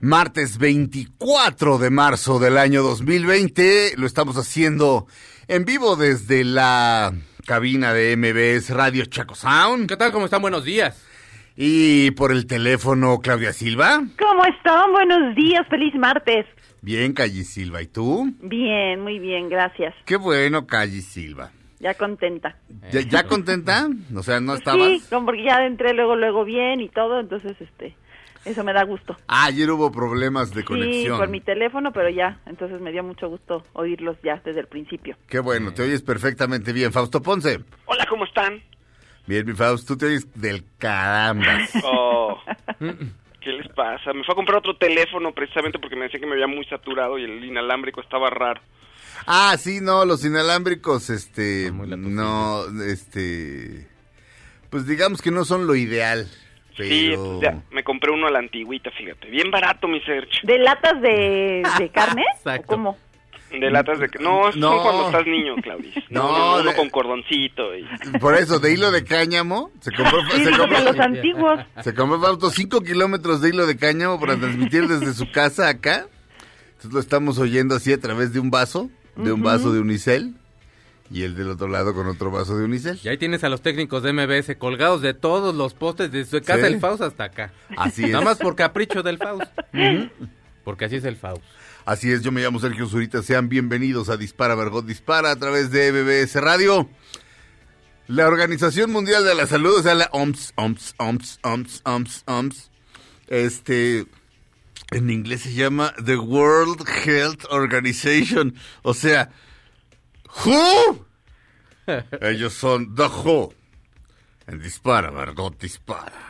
martes 24 de marzo del año 2020. Lo estamos haciendo en vivo desde la cabina de MBS Radio Chaco Sound. ¿Qué tal? ¿Cómo están? Buenos días. Y por el teléfono, Claudia Silva. ¿Cómo están? Buenos días, feliz martes. Bien, Calle Silva. ¿Y tú? Bien, muy bien, gracias. Qué bueno, Calle Silva. Ya contenta. ¿Ya, ya contenta? O sea, ¿no estabas? Sí, como porque ya entré luego, luego bien y todo, entonces, este, eso me da gusto. Ah, ayer hubo problemas de Sí, conexión. por mi teléfono, pero ya, entonces me dio mucho gusto oírlos ya desde el principio. Qué bueno, te oyes perfectamente bien. Fausto Ponce. Hola, ¿cómo están? Bien, mi Fausto, tú te oyes del caramba. Oh, ¿Qué les pasa? Me fue a comprar otro teléfono precisamente porque me decía que me había muy saturado y el inalámbrico estaba raro. Ah, sí, no, los inalámbricos, este, no, este, pues digamos que no son lo ideal, pero... Sí, pues ya, me compré uno a la antigüita, fíjate. Bien barato, mi search. ¿De latas de, de carne? Exacto. ¿O cómo? De latas de... No, No. son cuando estás niño, Claudia. No, No, no, uno de- con cordoncito y... Por eso, de hilo de cáñamo, se compró, Sí, se compró, los antiguos. se compró Fausto 5 kilómetros de hilo de cáñamo para transmitir desde su casa acá. Entonces lo estamos oyendo así a través de un vaso, de un vaso de unicel, y el del otro lado con otro vaso de unicel. Y ahí tienes a los técnicos de MBS colgados de todos los postes, desde casa Sí. del Faust hasta acá. Así es. Nada más por capricho del Faust. Porque así es el Faust. Así es, yo me llamo Sergio Zurita, sean bienvenidos a Dispara Margot Dispara a través de BBS Radio. La Organización Mundial de la Salud, o sea, la OMS, OMS, OMS, OMS, OMS, OMS, este, en inglés se llama The World Health Organization, o sea, WHO. Ellos son The WHO. En Dispara Margot Dispara.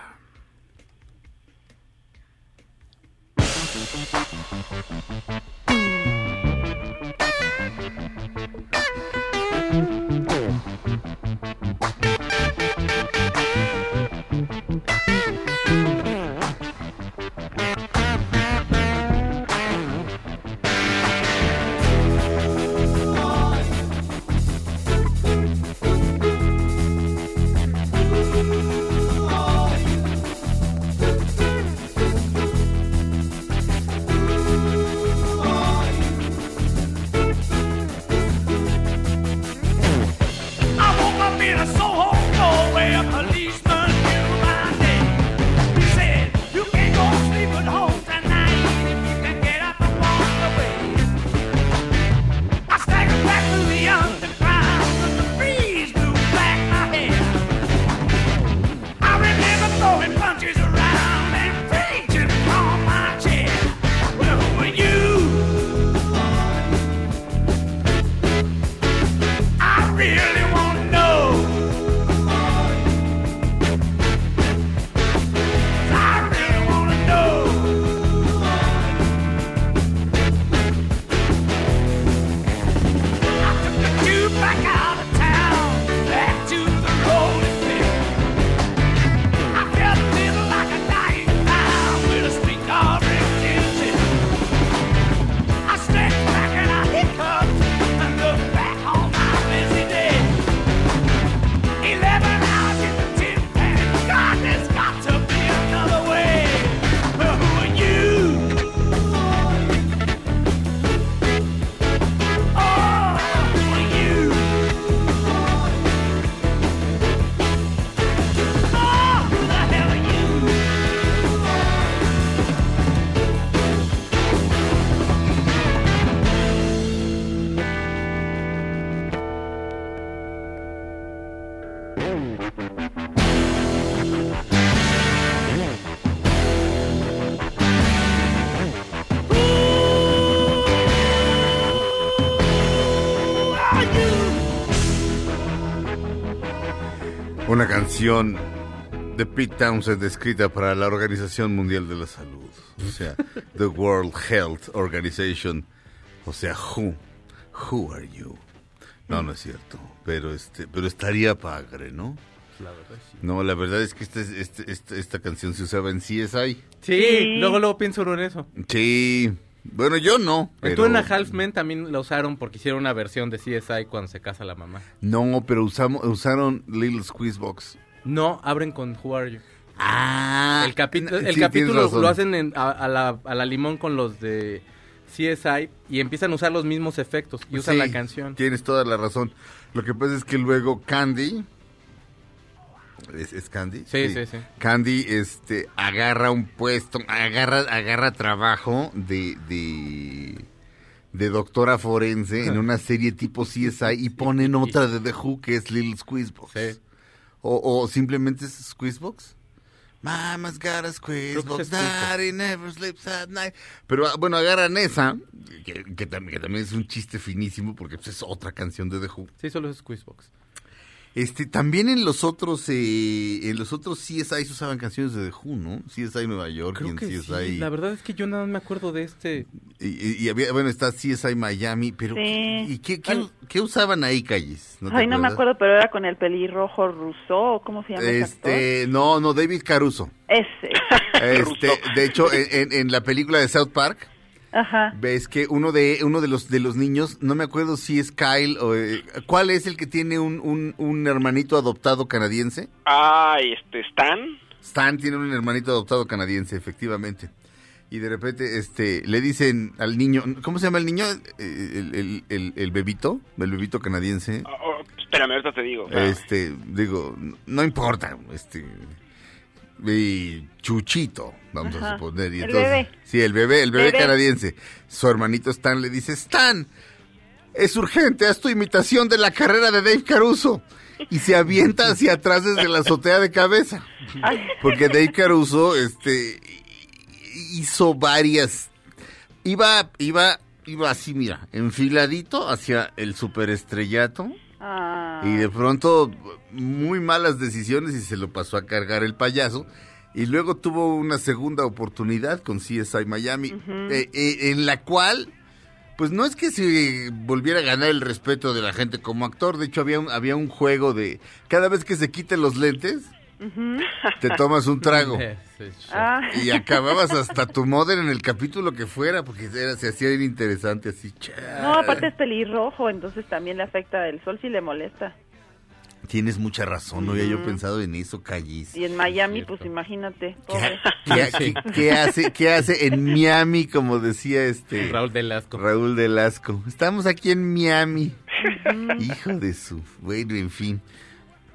Canción de Pete Townsend escrita para la Organización Mundial de la Salud. O sea, The World Health Organization. O sea, who, who are you? No, no es cierto. Pero este, pero estaría padre, ¿no? La verdad, sí. No, la verdad es que este, este- este- esta canción se usaba en CSI. Sí, luego, luego pienso en eso. Sí. Bueno, yo no. En Pero... Two and a Half Men también la usaron porque hicieron una versión de CSI cuando se casa la mamá. No, pero usamos, usaron Little Squeeze Box. No, abren con Who Are You. Ah, El, capi- el sí, capítulo lo hacen en- a, a la, a la limón con los de CSI y empiezan a usar los mismos efectos y usan Sí, la canción. Tienes toda la razón. Lo que pasa es que luego Candy. ¿Es, es Candy? Sí, sí, sí. Candy este, agarra un puesto, agarra, agarra trabajo de, de, de doctora forense en una serie tipo CSI y ponen otra de The Who que es Little Squeezebox. Sí. O, o simplemente es Squeezebox. Mama's got a Squeezebox, daddy never sleeps at night. Pero ah, bueno, agarran esa, que, que también, que también es un chiste finísimo porque pues, es otra canción de The Who. Sí, solo es Squeezebox. Este, también en los otros, eh, en los otros CSI se usaban canciones de The Who, ¿no? CSI Nueva York y en que CSI. sí. La verdad es que yo nada más me acuerdo de este. Y, y- y había, bueno, está CSI Miami, pero Sí. ¿y qué, qué, qué usaban ahí, Calles? te Ay, no me acuerdo, pero era con el pelirrojo Rousseau, ¿cómo se llama actor? Este, no, no, David Caruso. Ese. Este, de hecho, en, en- en la película de South Park, Ajá. ves que uno de uno de los de los niños, no me acuerdo si es Kyle o eh, ¿cuál es el que tiene un, un, un hermanito adoptado canadiense? Ay, este, Stan. Stan tiene un hermanito adoptado canadiense, efectivamente. Y de repente, este, le dicen al niño, ¿cómo se llama el niño? Eh, El, el, el, el bebito, el bebito canadiense. Oh, oh, espérame, ahorita te digo. Este, digo, no importa, este, y Chuchito, vamos a suponer. Y El entonces, bebé. Sí, el bebé, el bebé, Bebé. canadiense. Su hermanito Stan le dice, Stan, es urgente, haz tu imitación de la carrera de Dave Caruso. Y se avienta hacia atrás desde la azotea de cabeza. Porque Dave Caruso, este, hizo varias, iba, iba, iba así, mira, enfiladito hacia el superestrellato. ah. Y de pronto, muy malas decisiones y se lo pasó a cargar el payaso. Y luego tuvo una segunda oportunidad con CSI Miami, eh, eh, en la cual, pues no es que se volviera a ganar el respeto de la gente como actor. De hecho, había un, había un juego de cada vez que se quiten los lentes, te tomas un trago. Sí, sí. Ah. Y acababas hasta tu mother en el capítulo que fuera, porque era- se hacía bien interesante así. No, aparte es pelirrojo, entonces también le afecta el sol si le molesta. Tienes mucha razón, no había yo pensado en eso, Callis. Y en Miami, pues imagínate, pobre. ¿Qué, qué- qué hace, ¿Qué hace en Miami, como decía este Raúl Delasco. Raúl Delasco? Estamos aquí en Miami. Hijo de su... Bueno, en fin.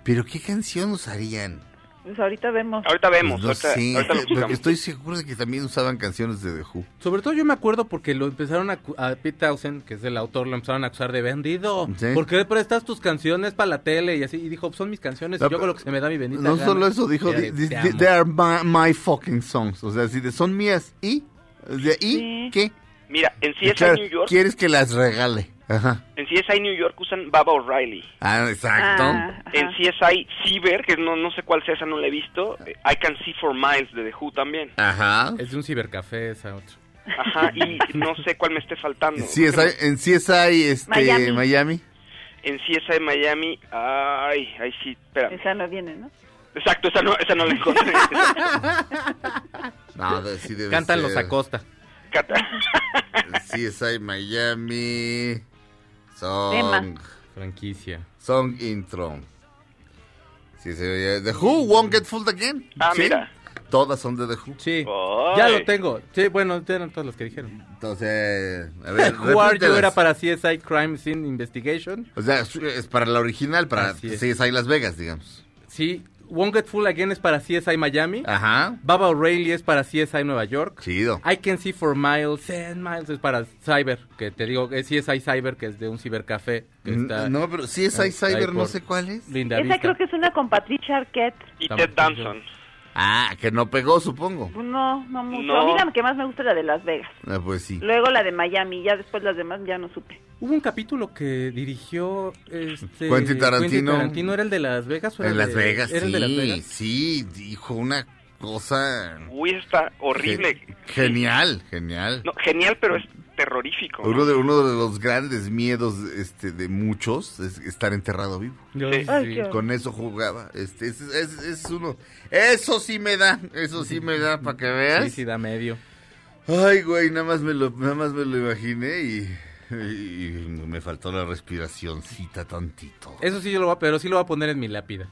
Pero ¿qué canción usarían? Pues ahorita vemos. Ahorita vemos, Pues no ahorita, lo estoy seguro de que también usaban canciones de The Who. Sobre todo yo me acuerdo porque lo empezaron a, a Pete Townsend, que es el autor, lo empezaron a acusar de vendido. Sí. ¿Por qué prestas tus canciones para la tele? Y así, y dijo, son mis canciones, y yo hago lo que se me da mi bendita No gana. solo eso, dijo, de, "They- are my, my fucking songs. O sea, si de son mías, ¿y? ¿Y Sí. qué? Mira, en claro, New York, ¿Quieres que las regale? Ajá. en CSI New York usan Baba O'Reilly. Ah, exacto. Ah. En CSI Cyber, que no, no sé cuál sea esa, no la he visto. eh, I Can See for Miles de The Who también. Ajá. Es de un cibercafé esa otra. Ajá, y no sé cuál me esté faltando. CSI, en CSI, este, Miami. Miami. En CSI Miami, ay, ay sí, espera. Esa no viene, ¿no? Exacto, esa no, esa no la encontré. No, sí debe Cantan los. Acosta. Cata- CSI Miami. Song. Tema. Franquicia. Song intro. Sí, sí, oye, The Who won't get fooled again. Ah, Sí. mira. Todas son de The Who. Sí, ya lo tengo. Sí, bueno, eran todos los que dijeron. Entonces, a ver, Who Are You era para CSI Crime Scene Investigation. O sea, es- para la original, para. CSI Las Vegas, digamos. Sí, Won't Get Full Again es para CSI Miami. Ajá. Baba O'Reilly es para CSI Nueva York. Chido. I Can See for Miles, 10 Miles es para Cyber, que te digo, es CSI Cyber, que es de un cibercafé. Que está No, pero CSI Cyber no sé cuál es. Linda Esa Vista. creo que es una con Patricia Arquette. Y Ted Danson. Ah, que no pegó, supongo. Pues no, no mucho. No. A mí la que más me gusta es la de Las Vegas. Ah, pues sí. Luego la de Miami, ya después las demás ya no supe. Hubo un capítulo que dirigió este Quentin Tarantino. Tarantino era el de Las Vegas. o era En el Las de- Vegas, era el de Las sí, Vegas. sí, dijo una cosa Uy, está horrible. ge- genial, genial. No, genial, pero es terrorífico. Uno de uno de los grandes miedos este de muchos es estar enterrado vivo. Yo- Sí. Ay, sí. qué- Con eso jugaba. Este es, es- es uno. Eso sí me da, eso sí me da para que veas. Sí, sí, da medio. Ay, güey, nada más me lo nada más me lo imaginé y, y me faltó la respiracióncita tantito. Eso sí yo lo voy a, pero sí lo voy a poner en mi lápida.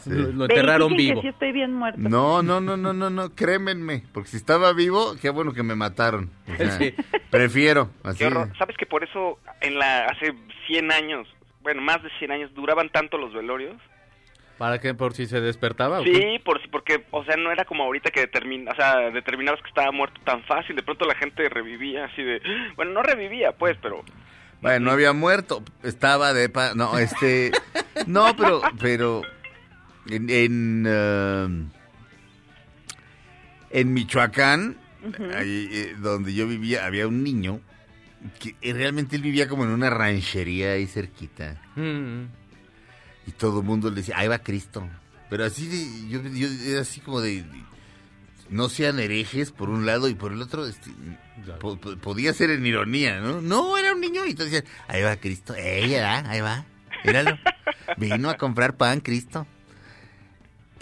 Sí. Lo, lo enterraron vivo. que sí estoy bien muerto. No, no, no, no, no, no, crémenme, porque si estaba vivo, qué bueno que me mataron. O sea, Sí. Prefiero, así. ¿Sabes que por eso en la hace 100 años, bueno, más de 100 años, duraban tanto los velorios? ¿Para qué? ¿Por si se despertaba? o Sí, por si, porque, o sea, no era como ahorita que determin, o sea, determinabas que estaba muerto tan fácil. De pronto la gente revivía así de, bueno, no revivía, pues, pero Bueno, no había muerto, estaba de pa- no, este, no, pero, pero en en, um, en Michoacán, ahí, eh, donde yo vivía, había un niño que eh, realmente él vivía como en una ranchería ahí cerquita Mm. y todo el mundo le decía, ahí va Cristo, pero así de, yo, yo era así como de, no sean herejes por un lado y por el otro, este, po- po- podía ser en ironía, ¿no? No, era un niño y entonces decían, ahí va Cristo, ella, ahí va, míralo, vino a comprar pan Cristo.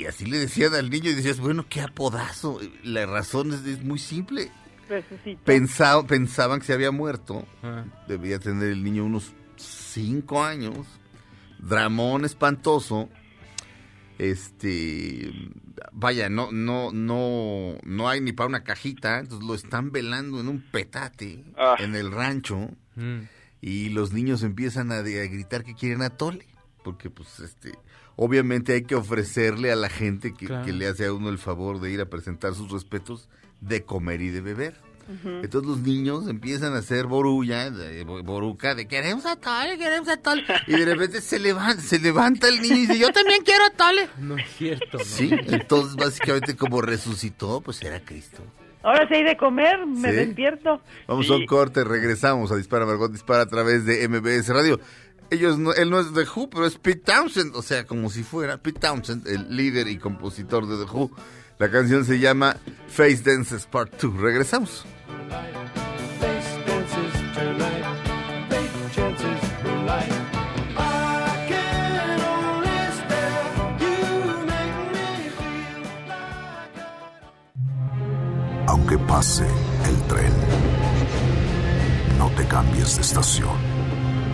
Y así le decían al niño y decías, bueno, qué apodazo. La razón es, es muy simple. Pensaba- pensaban que se había muerto. Ah. Debía tener el niño unos cinco años. Dramón espantoso. Este, vaya, no, no, no, no hay ni para una cajita. Entonces lo están velando en un petate Ah. en el rancho Mm. y los niños empiezan a, a gritar que quieren atole. Porque, pues, este, obviamente hay que ofrecerle a la gente que, Claro. que le hace a uno el favor de ir a presentar sus respetos de comer y de beber. Entonces los niños empiezan a hacer borulla, de- bo- boruca, de queremos atole, queremos atole. Y de repente se levanta, se levanta el niño y dice, yo también quiero atole. No es cierto, ¿no? Sí, entonces básicamente como resucitó, pues era Cristo. Ahora sí hay de comer, me Sí. despierto. Vamos Sí. a un corte, regresamos a Dispara Margot Dispara a través de MBS Radio. Ellos no, él no es de Who, pero es Pete Townsend, o sea, como si fuera Pete Townsend, el líder y compositor de The Who. La canción se llama Face Dances Part 2. Regresamos. Aunque pase el tren, no te cambies de estación.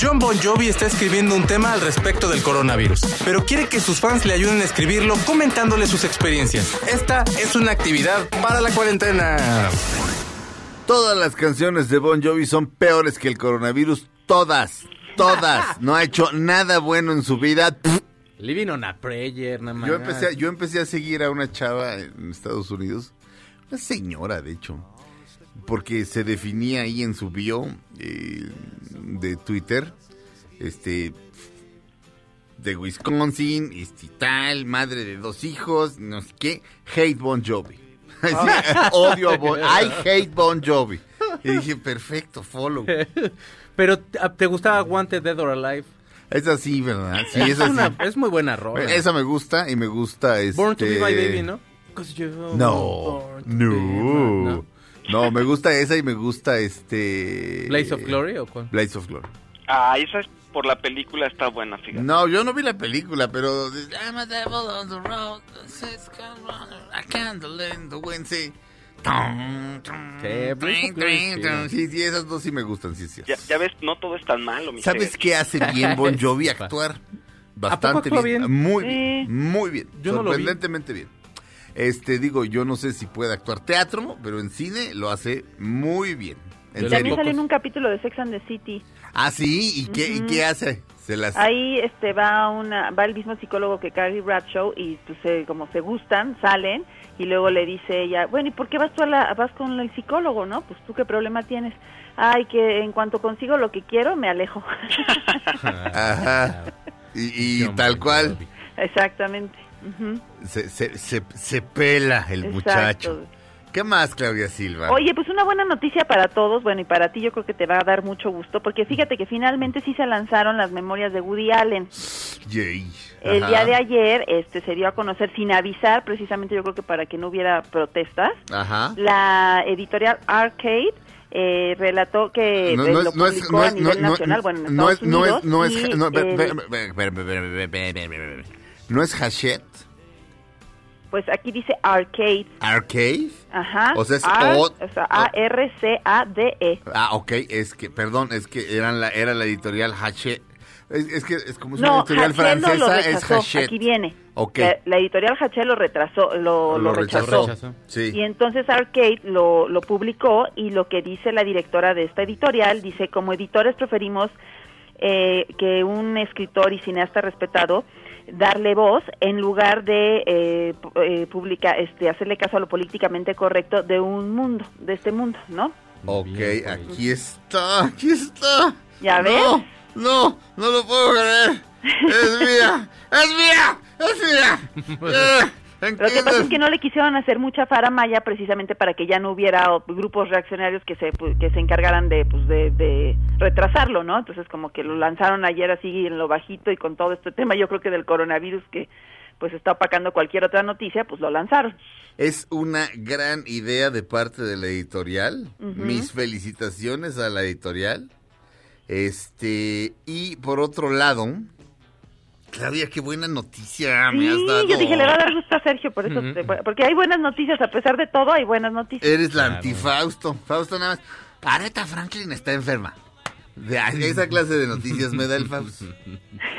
John Bon Jovi está escribiendo un tema al respecto del coronavirus, pero quiere que sus fans le ayuden a escribirlo comentándole sus experiencias. Esta es una actividad para la cuarentena. Todas las canciones de Bon Jovi son peores que el coronavirus. Todas, todas. No ha hecho nada bueno en su vida. Living on a prayer, nada más. Yo empecé, a- yo empecé a seguir a una chava en Estados Unidos, una señora de hecho, porque se definía ahí en su bio eh, de Twitter, este, de Wisconsin, este, tal, madre de dos hijos, no sé qué, hate Bon Jovi. Odio a Bon, I hate Bon Jovi. Y dije, perfecto, follow. Pero ¿te- ¿te gustaba Wanted Dead or Alive? Es así, ¿verdad? Sí, es, así. una- es muy buena rola. Esa me gusta y me gusta este... Born to be my baby, ¿no? No, my- no, no, me gusta esa y me gusta este... ¿Blaze of Glory o cuál? Blaze of Glory. Ah, esa es por la película está buena, fíjate. No, yo no vi la película, pero... I'm a devil on the road, a candle in the wind, sí. Sí, sí. esas dos sí me gustan, sí, sí. Ya, ya ves, no todo es tan malo, mi ¿Sabes qué hace bien Bon Jovi? Actuar bastante bien. bien? Muy Sí. bien, muy bien. Yo no lo vi. sorprendentemente bien. Este, digo, yo no sé si puede actuar teatro, pero en cine lo hace muy bien. ¿En Y también serio? salió en un capítulo de Sex and the City. Ah, sí, ¿y qué, y qué hace? Se las... Ahí este va una va el mismo psicólogo que Carrie Bradshaw y pues se- como se gustan, salen y luego le dice ella, bueno, ¿y por qué vas tú a la, vas con el psicólogo, no? Pues tú qué problema tienes. Ay, que en cuanto consigo lo que quiero, me alejo. Ajá. Y, y tal cual, Jovi. Se, se, se, se pela el Exacto. muchacho. ¿Qué más, Claudia Silva? Oye, pues una buena noticia para todos, bueno, y para ti yo creo que te va a dar mucho gusto, porque fíjate que finalmente sí se lanzaron las memorias de Woody Allen. Yay. El Ajá. día de ayer este se dio a conocer sin avisar, precisamente yo creo que para que no hubiera protestas, Ajá. la editorial Arcade eh, relató que No, eh, no lo es, es, no a es, nivel nacional, bueno, en no es, Estados no es, no es, no, eh, ¿No es Hachette? pues aquí dice Arcade, ¿Arcade? ajá, O sea, es Ar- O- o sea, A-R-C-A-D-E. Ah, ok, es que, perdón, es que eran la, era la editorial Hachette. Es, es que es como una No, editorial Hachette no lo francesa, es rechazó, Hachette. aquí viene. Ok. La, la editorial Hachette lo retrasó, lo, lo Lo rechazó. rechazó. Sí. Y entonces Arcade lo, lo publicó y lo que dice la directora de esta editorial, dice, como editores preferimos eh, que un escritor y cineasta respetado darle voz en lugar de eh, eh, publica, este, hacerle caso a lo políticamente correcto de un mundo, de este mundo, ¿no? Ok, aquí está, aquí está. ¿Ya ves? No, no, no lo puedo creer. Es mía, es mía, es mía. Eh, ¿en Lo que pasa es que no le quisieron hacer mucha faramaya precisamente para que ya no hubiera grupos reaccionarios que se pu- que se encargaran de pues de, de retrasarlo, ¿no? Entonces como que lo lanzaron ayer así en lo bajito y con todo este tema, yo creo que del coronavirus que pues está opacando cualquier otra noticia, pues lo lanzaron. Es una gran idea de parte de la editorial. Mis felicitaciones a la editorial. Este, y por otro lado, Claudia, qué buena noticia me has Sí, dado. yo dije, le va a dar gusto a Sergio, por eso, te- porque hay buenas noticias, a pesar de todo hay buenas noticias. Eres la Claro. antifausto. Fausto nada más. Aretha Franklin está enferma. De esa clase de noticias me da el Fausto.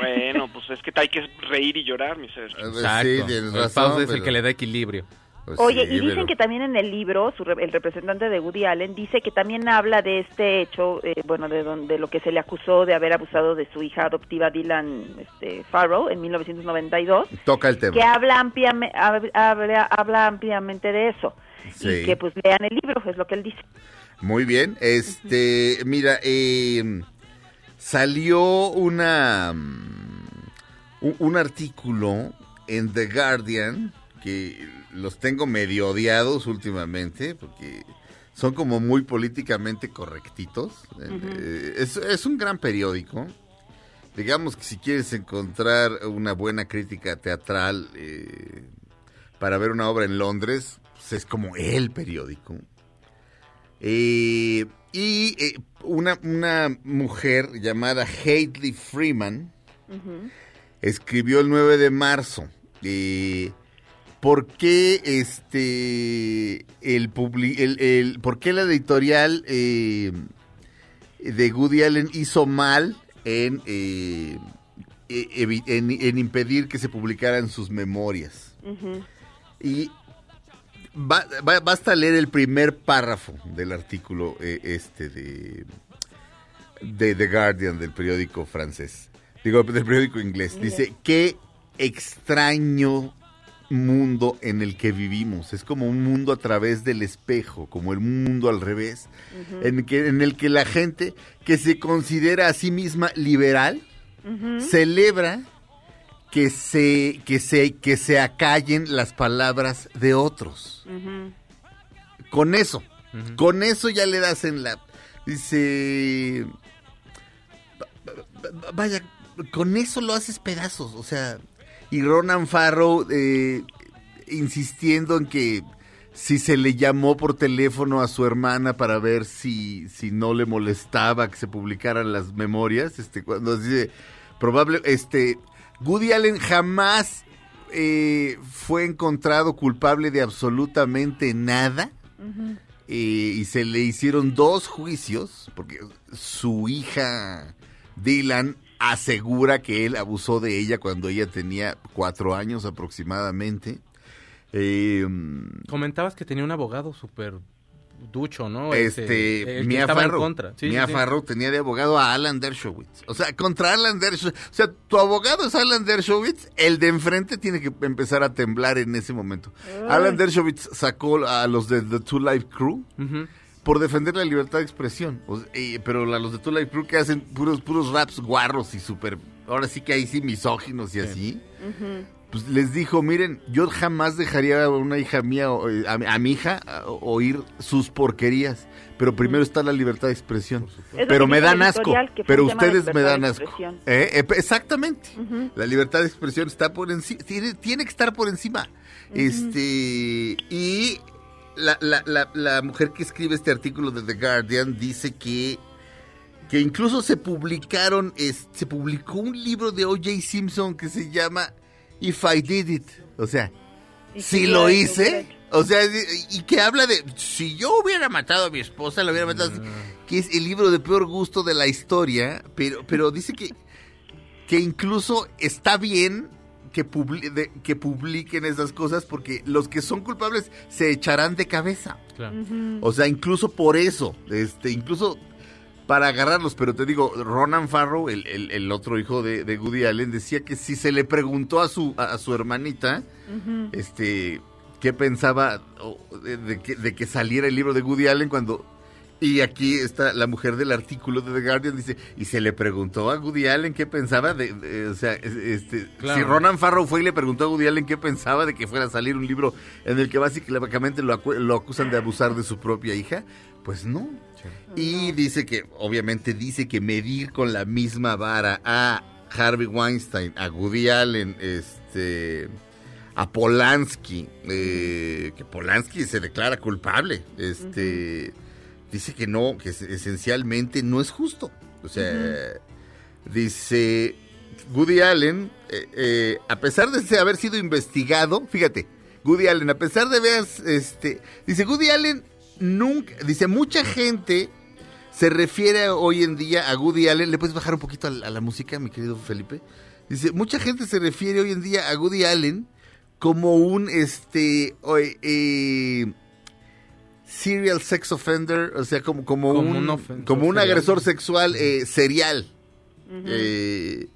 Bueno, pues es que hay que reír y llorar, mi ser. Exacto. Sí, tienes el razón. Fausto es el pero- que le da equilibrio. Pues Oye, sí, y dicen pero- que también en el libro, su re- el representante de Woody Allen dice que también habla de este hecho, eh, bueno, de donde lo que se le acusó de haber abusado de su hija adoptiva Dylan este, Farrow en 1992, Toca el tema. que habla, ampliame- hab- habla, habla ampliamente de eso. Sí. Y que pues lean el libro, es lo que él dice. Muy bien. Este, mira, eh, salió una mm, un, un artículo en The Guardian que los tengo medio odiados últimamente porque son como muy políticamente correctitos. Eh, es, es un gran periódico. Digamos que si quieres encontrar una buena crítica teatral eh, para ver una obra en Londres, pues es como el periódico. Eh, y eh, una, una mujer llamada Hadley Freeman escribió el 9 de marzo. eh, ¿Por qué este el, publi- el, el- por qué la editorial eh, de Woody Allen hizo mal en, eh, evi- en, en impedir que se publicaran sus memorias? Y ba- ba- basta leer el primer párrafo del artículo eh, este de, de The Guardian, del periódico francés. Digo, del periódico inglés. Dice, qué extraño mundo en el que vivimos. Es como un mundo a través del espejo, como el mundo al revés, en, que, en el que la gente que se considera a sí misma liberal celebra que se, que se, que se acallen las palabras de otros. Con eso, con eso ya le das en la... Dice... va- va- Vaya, con eso lo haces pedazos, o sea... Y Ronan Farrow eh, insistiendo en que si se le llamó por teléfono a su hermana para ver si, si no le molestaba que se publicaran las memorias, este, cuando dice, probable, este, Woody Allen jamás eh, fue encontrado culpable de absolutamente nada. Eh, y se le hicieron dos juicios, porque su hija Dylan asegura que él abusó de ella cuando ella tenía cuatro años aproximadamente. Eh, Comentabas que tenía un abogado súper ducho, ¿no? Este, Mia Farrow, contra. Sí, Mia sí, sí. Farrow tenía de abogado a Alan Dershowitz. O sea, contra Alan Dershowitz. O sea, tu abogado es Alan Dershowitz, el de enfrente tiene que empezar a temblar en ese momento. Alan Dershowitz sacó a los de The Two Life Crew Ujú. Por defender la libertad de expresión. O sea, eh, pero los de Two Life Crew que hacen puros, puros raps guarros y súper, ahora sí que ahí sí misóginos y así. Pues les dijo, miren, yo jamás dejaría a una hija mía, o, eh, a, mi- a mi hija, a- oír sus porquerías. Pero primero está la libertad de expresión. Pero me dan asco. Pero ustedes me dan asco. Eh, eh, exactamente. La libertad de expresión está por encima. Tiene, tiene que estar por encima. Este. Y la, la, la, la mujer que escribe este artículo de The Guardian dice que. Que incluso se publicaron, es- se publicó un libro de O.J. Simpson que se llama If I Did It. O sea, si sí, lo hice, o sea, y que habla de si yo hubiera matado a mi esposa, la hubiera matado, que es el libro de peor gusto de la historia, pero pero dice que que incluso está bien que publi- de- que publiquen esas cosas porque los que son culpables se echarán de cabeza. Claro. O sea, incluso por eso, este, incluso para agarrarlos, pero te digo, Ronan Farrow, el, el- el otro hijo de, de Woody Allen, decía que si se le preguntó a su, a, a su hermanita, este, qué pensaba de que, de que saliera el libro de Woody Allen cuando... Y aquí está la mujer del artículo de The Guardian, dice, y se le preguntó a Woody Allen qué pensaba de, de- o sea, es- este, Claro. si Ronan Farrow fue y le preguntó a Woody Allen qué pensaba de que fuera a salir un libro en el que básicamente lo, acu- lo acusan de abusar de su propia hija, pues no. Y dice que, obviamente dice que medir con la misma vara a Harvey Weinstein, a Woody Allen, este, a Polanski, eh, que Polanski se declara culpable, este, dice que no, que es- esencialmente no es justo. O sea, dice Woody Allen, eh, eh, a pesar de haber sido investigado, fíjate, Woody Allen, a pesar de ver, este, dice Woody Allen nunca, dice mucha gente se refiere hoy en día a Woody Allen, ¿le puedes bajar un poquito a, la- a la música, mi querido Felipe? Dice, mucha gente se refiere hoy en día a Woody Allen como un, este, eh, serial sex offender, o sea, como, como, Como un, como un serial. agresor sexual eh, serial. Eh,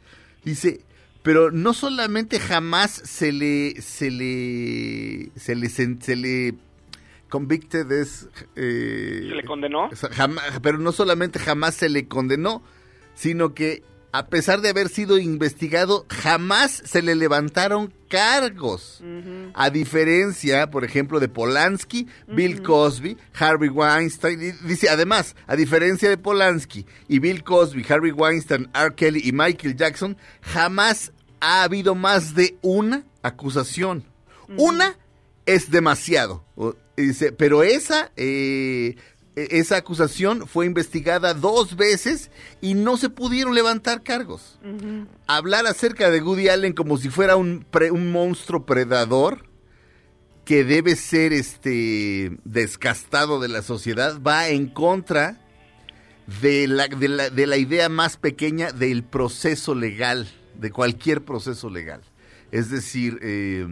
dice, pero no solamente jamás se le, se le, se le, se le convicted es, eh, ¿Se le condenó? jamás- pero no solamente jamás se le condenó, sino que a pesar de haber sido investigado, jamás se le levantaron cargos. A diferencia, por ejemplo, de Polanski, Bill Cosby, Harvey Weinstein. y dice, además, a diferencia de Polanski y Bill Cosby, Harvey Weinstein, R. Kelly y Michael Jackson, jamás ha habido más de una acusación. Una es demasiado. Dice, pero esa, eh, esa acusación fue investigada dos veces y no se pudieron levantar cargos. Hablar acerca de Woody Allen como si fuera un, pre- un monstruo predador que debe ser este descastado de la sociedad va en contra de la, de la, de la idea más pequeña del proceso legal, de cualquier proceso legal. Es decir, eh,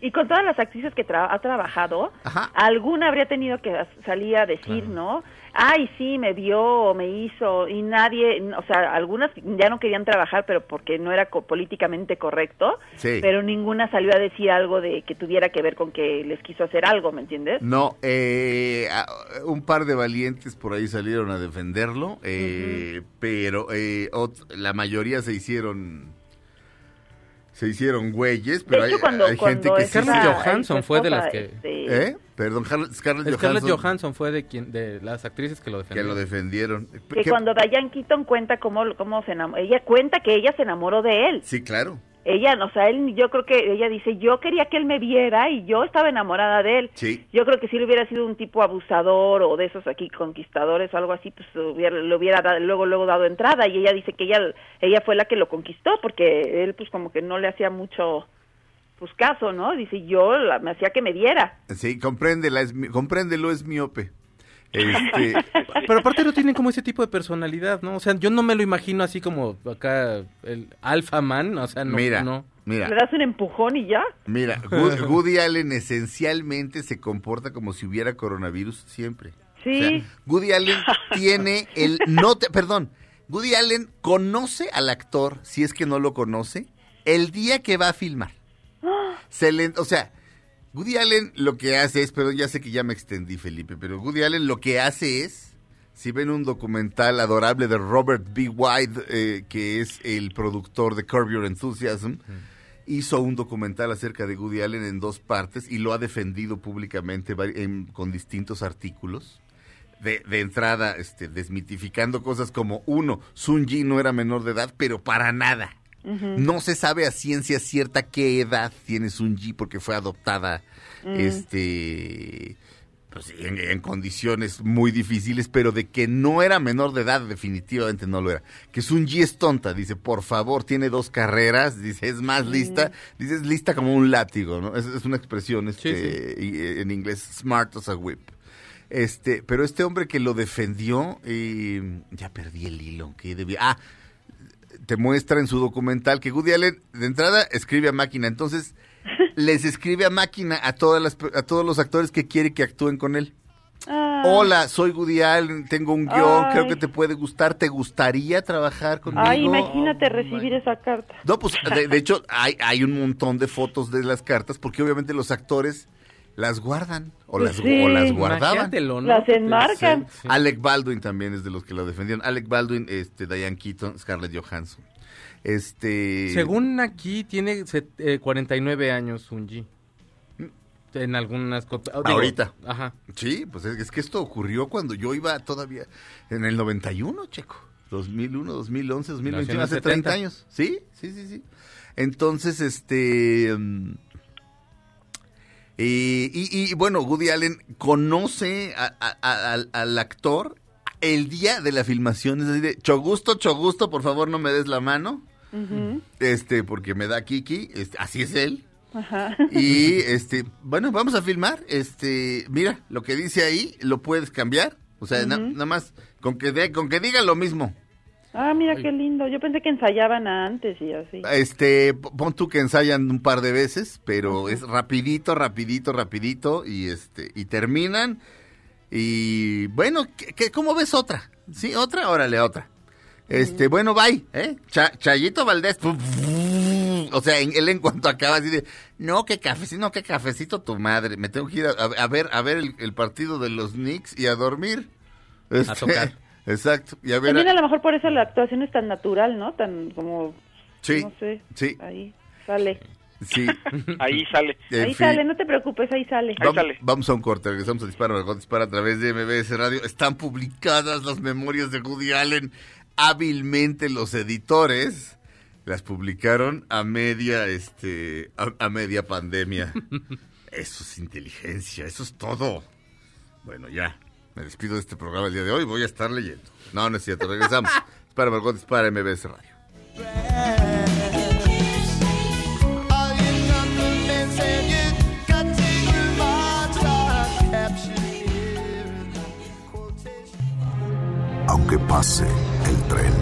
Y con todas las actrices que tra- ha trabajado, Ajá. alguna habría tenido que salir a decir, ¿no? Ay, sí, me vio o me hizo, y nadie, o sea, algunas ya no querían trabajar, pero porque no era co- políticamente correcto, Sí. pero ninguna salió a decir algo de que tuviera que ver con que les quiso hacer algo, ¿me entiendes? No, eh, un par de valientes por ahí salieron a defenderlo, eh, pero eh, la mayoría se hicieron se hicieron güeyes, pero hecho, hay, cuando- hay gente que. Scarlett Johansson fue de las que- este, ¿Eh? Perdón, Scarlett, Scarlett Johansson, Johansson fue de quien de las actrices que lo que defendieron. lo defendieron. que ¿Qué- cuando Diane Keaton cuenta cómo, cómo se enamoró, ella cuenta que ella se enamoró de él. Sí, claro. Ella, o sea, él, yo creo que ella dice, yo quería que él me viera y yo estaba enamorada de él. Sí. Yo creo que si le hubiera sido un tipo abusador o de esos aquí conquistadores o algo así, pues hubiera, le hubiera dado- luego luego dado entrada y ella dice que ella ella fue la que lo conquistó porque él pues como que no le hacía mucho pues caso, ¿no? Dice, yo la- me hacía que me diera. Sí, compréndela, es, compréndelo, es miope. Este, Pero aparte no tienen como ese tipo de personalidad, ¿no? O sea, yo no me lo imagino así como acá el alfa man, o sea, no. mira, no. mira, Le das un empujón y ya. mira, Woody, Woody Allen esencialmente se comporta como si hubiera coronavirus siempre. Sí. O sea, Woody Allen tiene el no te, perdón, Woody Allen conoce al actor, si es que no lo conoce, el día que va a filmar. Se le, o sea, Woody Allen lo que hace es, perdón, ya sé que ya me extendí, Felipe, pero Woody Allen lo que hace es, si ven un documental adorable de Robert B. White, eh, que es el productor de Curb Your Enthusiasm, hizo un documental acerca de Woody Allen en dos partes y lo ha defendido públicamente en- con distintos artículos. De, de entrada, este, desmitificando cosas como, uno, Sun Ji no era menor de edad, pero para nada. No se sabe a ciencia cierta qué edad tiene Sun Ji porque fue adoptada este pues, en, en condiciones muy difíciles, pero de que no era menor de edad, definitivamente no lo era. Que Sun Ji es tonta, dice, por favor, tiene dos carreras, dice, es más lista, dice, es lista como un látigo, ¿no? Es, es una expresión este, eh, en inglés, smart as a whip. Este, pero este hombre que lo defendió, eh, ya perdí el hilo, que debía... Ah, te muestra en su documental que Woody Allen de entrada escribe a máquina, entonces les escribe a máquina a todas las a todos los actores que quiere que actúen con él. Ah, Hola, soy Woody Allen, tengo un guion, Ay. creo que te puede gustar, ¿te gustaría trabajar conmigo? Ay, imagínate recibir esa carta. No, pues de, de hecho hay, hay un montón de fotos de las cartas porque obviamente los actores las guardan o Pues las, sí. o las guardaban. Las enmarcan. Sí. Alec Baldwin también es de los que lo defendieron. Alec Baldwin, este, Diane Keaton, Scarlett Johansson. Este. Según aquí tiene set- eh, 49 años Sunji. En algunas copias. Ahorita. Ajá. Sí, pues es, es que esto ocurrió cuando yo iba todavía en el 91, checo. 2001, 2011, 2021, Nació en hace el 30 70. años. Sí, sí, sí, sí. Entonces, este. mm, y, y- y, bueno, Woody Allen conoce a- a- a- al, actor el día de la filmación. Es así de, chogusto, chogusto, por favor no me des la mano. Este, porque me da Kiki. Este, así es él. Ajá. Y este, bueno, vamos a filmar. Este, mira, lo que dice ahí lo puedes cambiar. O sea, na- nada más con que de- con que diga lo mismo. Ah, mira qué lindo. Yo pensé que ensayaban antes y así. Este, pon tú que ensayan un par de veces, pero es rapidito, rapidito, rapidito y este y terminan y bueno, ¿qué, qué- cómo ves otra? Sí, otra, órale, otra. Este, bueno, bye, ¿eh? Cha- Chayito Valdés. O sea, en- él en cuanto acaba así de, no, qué cafecito, no, qué cafecito tu madre. Me tengo que ir a, a- a ver a ver el, el partido de los Knicks y a dormir. Este, tocar. Exacto. Y a ver. También a lo mejor por eso la actuación es tan natural, ¿no? Tan como, sí, no sé, sí, ahí sale. sí. Ahí sale. En ahí fin. sale, no te preocupes, ahí sale. Ahí sale. Vamos a un corte, regresamos a Dispara, Margot Dispara a través de MBS Radio. Están publicadas las memorias de Woody Allen. Hábilmente los editores las publicaron a media, este, a, a media pandemia. Eso es inteligencia, eso es todo. Bueno, ya, me despido de este programa el día de hoy, voy a estar leyendo. No, no es cierto, regresamos. Dispara, Margot Dispara, MBS Radio. Aunque pase el tren,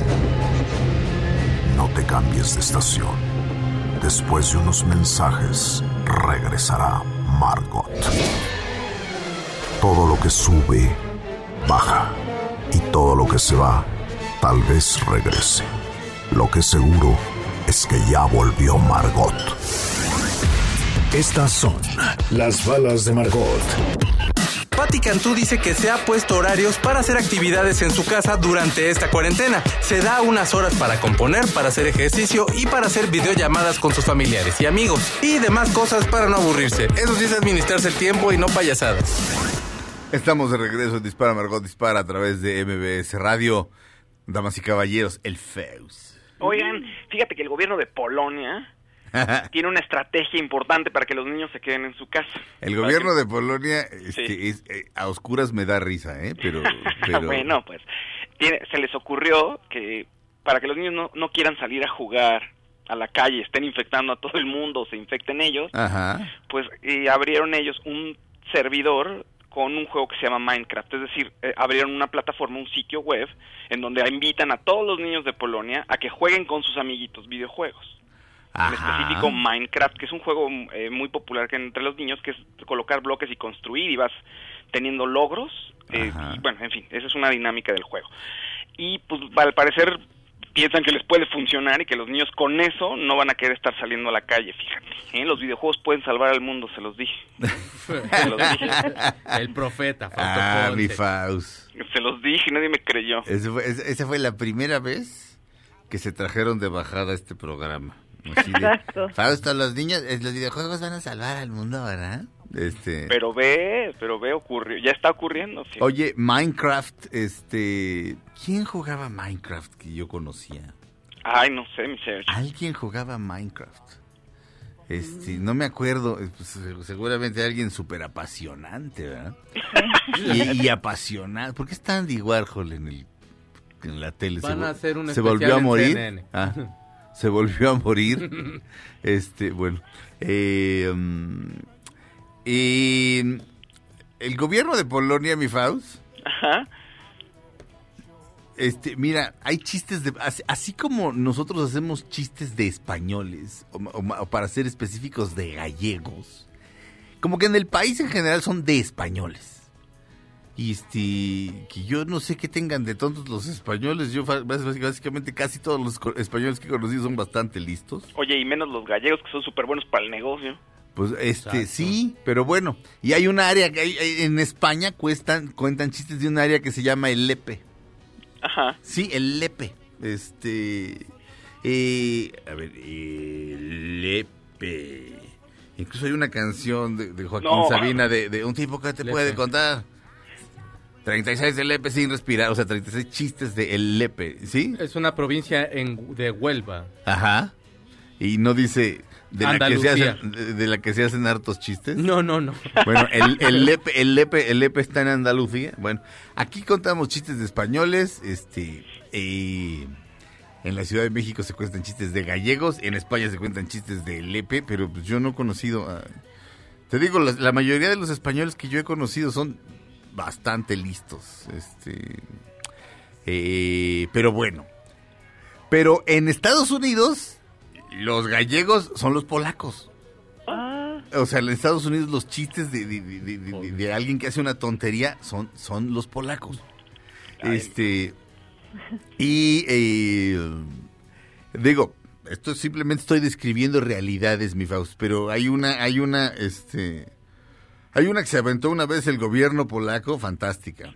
no te cambies de estación. Después de unos mensajes, regresará Margot. Todo lo que sube, baja. Y todo lo que se va, tal vez regrese. Lo que seguro es que ya volvió Margot. Estas son las balas de Margot. Patti Cantú dice que se ha puesto horarios para hacer actividades en su casa durante esta cuarentena. Se da unas horas para componer, para hacer ejercicio y para hacer videollamadas con sus familiares y amigos. Y demás cosas para no aburrirse. Eso sí es administrarse el tiempo y no payasadas. Estamos de regreso en Dispara, Margot Dispara a través de MBS Radio. Damas y caballeros, el FEUS. Oigan, fíjate que el gobierno de Polonia tiene una estrategia importante para que los niños se queden en su casa. El gobierno de Polonia este, Sí. es, eh, a oscuras me da risa, ¿eh? Pero, pero bueno, pues tiene- se les ocurrió que para que los niños no, no quieran salir a jugar a la calle, estén infectando a todo el mundo, se infecten ellos, Ajá. pues y abrieron ellos un servidor con un juego que se llama Minecraft. Es decir, eh, abrieron una plataforma, un sitio web, en donde invitan a todos los niños de Polonia a que jueguen con sus amiguitos videojuegos. En específico Minecraft, que es un juego eh, muy popular que entre los niños, que es colocar bloques y construir y vas teniendo logros. eh, y bueno, en fin, esa es una dinámica del juego. Y pues al parecer piensan que les puede funcionar y que los niños con eso no van a querer estar saliendo a la calle, fíjate. ¿eh? Los videojuegos pueden salvar al mundo, se los dije. se los dije. El profeta, Fausto Ah, Ponce. mi Faust. Se los dije y nadie me creyó. Ese fue- ese- esa fue la primera vez que se trajeron de bajada este programa. Así de, Exacto. Fausto, los niños, eh, los videojuegos van a salvar al mundo, ¿verdad? Este, Pero ve, pero ve, ocurrió. Ya está ocurriendo. fíjate. oye, Minecraft, este, ¿quién jugaba Minecraft que yo conocía? Ay, no sé, mi Sergio. Alguien jugaba Minecraft. Este, no me acuerdo, eh, pues, seguramente alguien súper apasionante, ¿verdad? y, y apasionado. ¿Por qué está Andy Warhol en, el, en la tele? Van a hacer un ¿Se especial volvió a morir? CNN. Ah, se volvió a morir. este, bueno. Eh, mm, y el gobierno de Polonia, mi Faust, Ajá. este, mira, hay chistes de... Así, así como nosotros hacemos chistes de españoles, o para ser específicos de gallegos, como que en el país en general son de españoles. Y este, que yo no sé qué tengan de tontos los españoles. Yo básicamente casi todos los españoles que he conocido son bastante listos. Oye, y menos los gallegos que son súper buenos para el negocio. Pues este Exacto. sí, pero bueno. Y hay un área que hay, hay- en España cuestan, cuentan chistes de un área que se llama el Lepe. Ajá. Sí, el Lepe. Este. eh, a ver, el Lepe. Incluso hay una canción de, de Joaquín No. Sabina de, de un tipo que te Lepe. puede contar. 36 de Lepe sin respirar, o sea, 36 chistes de el Lepe, ¿sí? Es una provincia en, de Huelva. Ajá. Y no dice de la, que se hacen, de, de la que se hacen hartos chistes. No, no, no. Bueno, el, el Lepe, el Lepe, el Lepe está en Andalucía. Bueno, aquí contamos chistes de españoles, este, eh, en la Ciudad de México se cuentan chistes de gallegos, en España se cuentan chistes de Lepe, pero pues yo no he conocido a... Te digo, la, la mayoría de los españoles que yo he conocido son bastante listos, este... eh, pero bueno. Pero en Estados Unidos, los gallegos son los polacos. Ah, O sea, en Estados Unidos los chistes de, de- de- de- de- de alguien que hace una tontería son, son los polacos. Este. Y eh, digo, esto simplemente estoy describiendo realidades, mi Faust, pero hay una, hay una, este. Hay una que se aventó una vez el gobierno polaco, fantástica.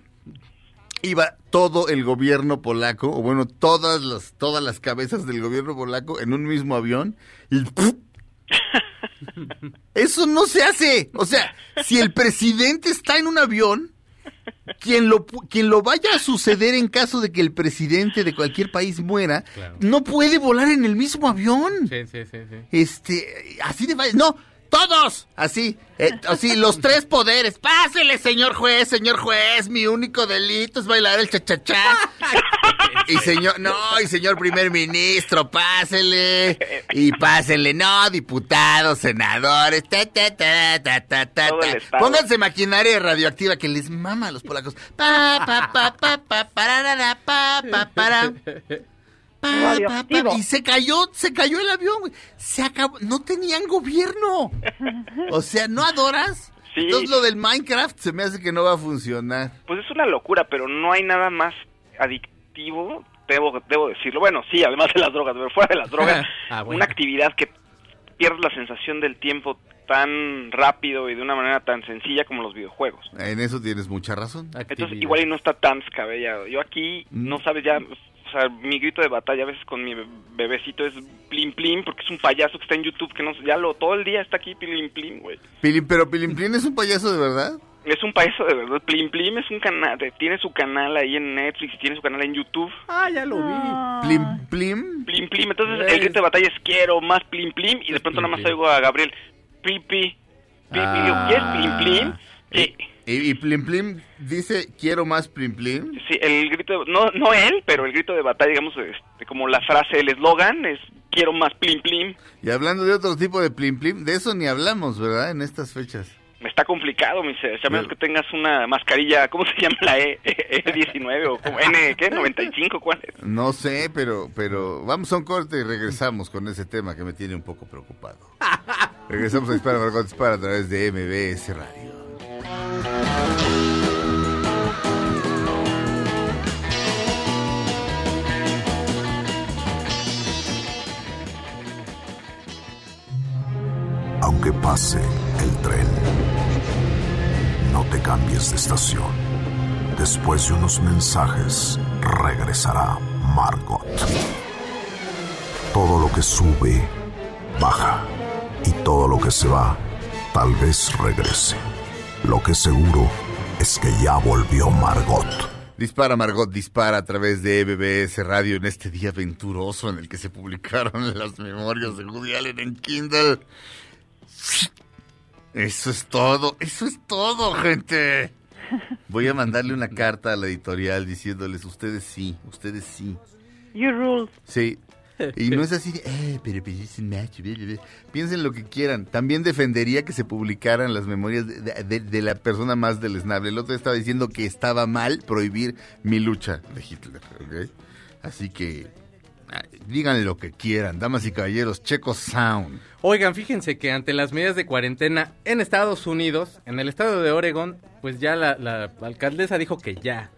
Iba todo el gobierno polaco, o bueno, todas las, todas las cabezas del gobierno polaco en un mismo avión y eso no se hace. O sea, si el presidente está en un avión, quien lo, quien lo vaya a suceder en caso de que el presidente de cualquier país muera, Claro. no puede volar en el mismo avión. Sí, sí, sí. Este, así de. No, todos. Así, eh, así, los tres poderes. Pásele, señor juez, señor juez. Mi único delito es bailar el cha-cha-cha. Y señor, no, y señor primer ministro, pásele. Y pásele, no, diputados, senadores. Ta, ta, ta, ta, ta, ta, ta. Pónganse maquinaria radioactiva que les mama a los polacos. Pa, pa, pa, pa, pa, pararara, pa, pa, para. Pa, pa, pa, Radioactivo. y se cayó, se cayó el avión, güey. Se acabó, no tenían gobierno. O sea, ¿no adoras? Sí. Entonces lo del Minecraft se me hace que no va a funcionar. Pues es una locura, pero no hay nada más adictivo, debo, debo decirlo. Bueno, sí, además de las drogas, pero fuera de las drogas, Ah, bueno. una actividad que pierdes la sensación del tiempo tan rápido y de una manera tan sencilla como los videojuegos. En eso tienes mucha razón. Entonces, igual y no está tan descabellado. Yo aquí, Mm. no sabes ya, o sea, mi grito de batalla a veces con mi be- bebecito es plim plim, porque es un payaso que está en YouTube que no ya lo todo el día está aquí plim plim, güey. Pilim, pero Pilimplín es un payaso de verdad. Es un payaso de verdad. Plim Plim es un canal, tiene su canal ahí en Netflix y tiene su canal en YouTube. Ah, ya lo vi. Plim, plim. Plim Plim. Entonces Es- el grito de batalla es quiero más Plim Plim y de Es pronto Plim nada más Plim. oigo a Gabriel. Pipi. Pipi. Digo, ¿Quieres Plim Plim? Y, y Plim Plim dice, quiero más Plim Plim. Sí, el grito, no, no él, pero el grito de batalla, digamos, este, como la frase, el eslogan es quiero más Plim Plim. Y hablando de otro tipo de Plim Plim, de eso ni hablamos, ¿verdad? En estas fechas. Está complicado, mi ser. A menos que tengas una mascarilla, ¿cómo se llama la E? E19 o como N, ¿qué? ¿95? ¿Cuál es? No sé, pero, pero vamos a un corte y regresamos con ese tema que me tiene un poco preocupado. regresamos a Dispara Margot Dispara a través de MBS Radio. Aunque pase el tren, no te cambies de estación. Después de unos mensajes, regresará Margot. Todo lo que sube, baja. Y todo lo que se va, tal vez regrese. Lo que seguro es que ya volvió Margot. Dispara Margot Dispara a través de MBS Radio en este día aventuroso en el que se publicaron las memorias de Woody Allen en Kindle. Eso es todo, eso es todo, gente. Voy a mandarle una carta a la editorial diciéndoles, ustedes sí, ustedes sí. You rule. Sí. Y no es así, de, eh, pero, pero es un macho. bla, bla, bla". Piensen lo que quieran. También defendería que se publicaran las memorias de, de- de la persona más deleznable. El otro estaba diciendo que estaba mal prohibir mi lucha de Hitler. ¿ok? Así que digan lo que quieran, damas y caballeros. Checo Sound. Oigan, fíjense que ante las medidas de cuarentena en Estados Unidos, en el estado de Oregon, pues ya la, la alcaldesa dijo que ya,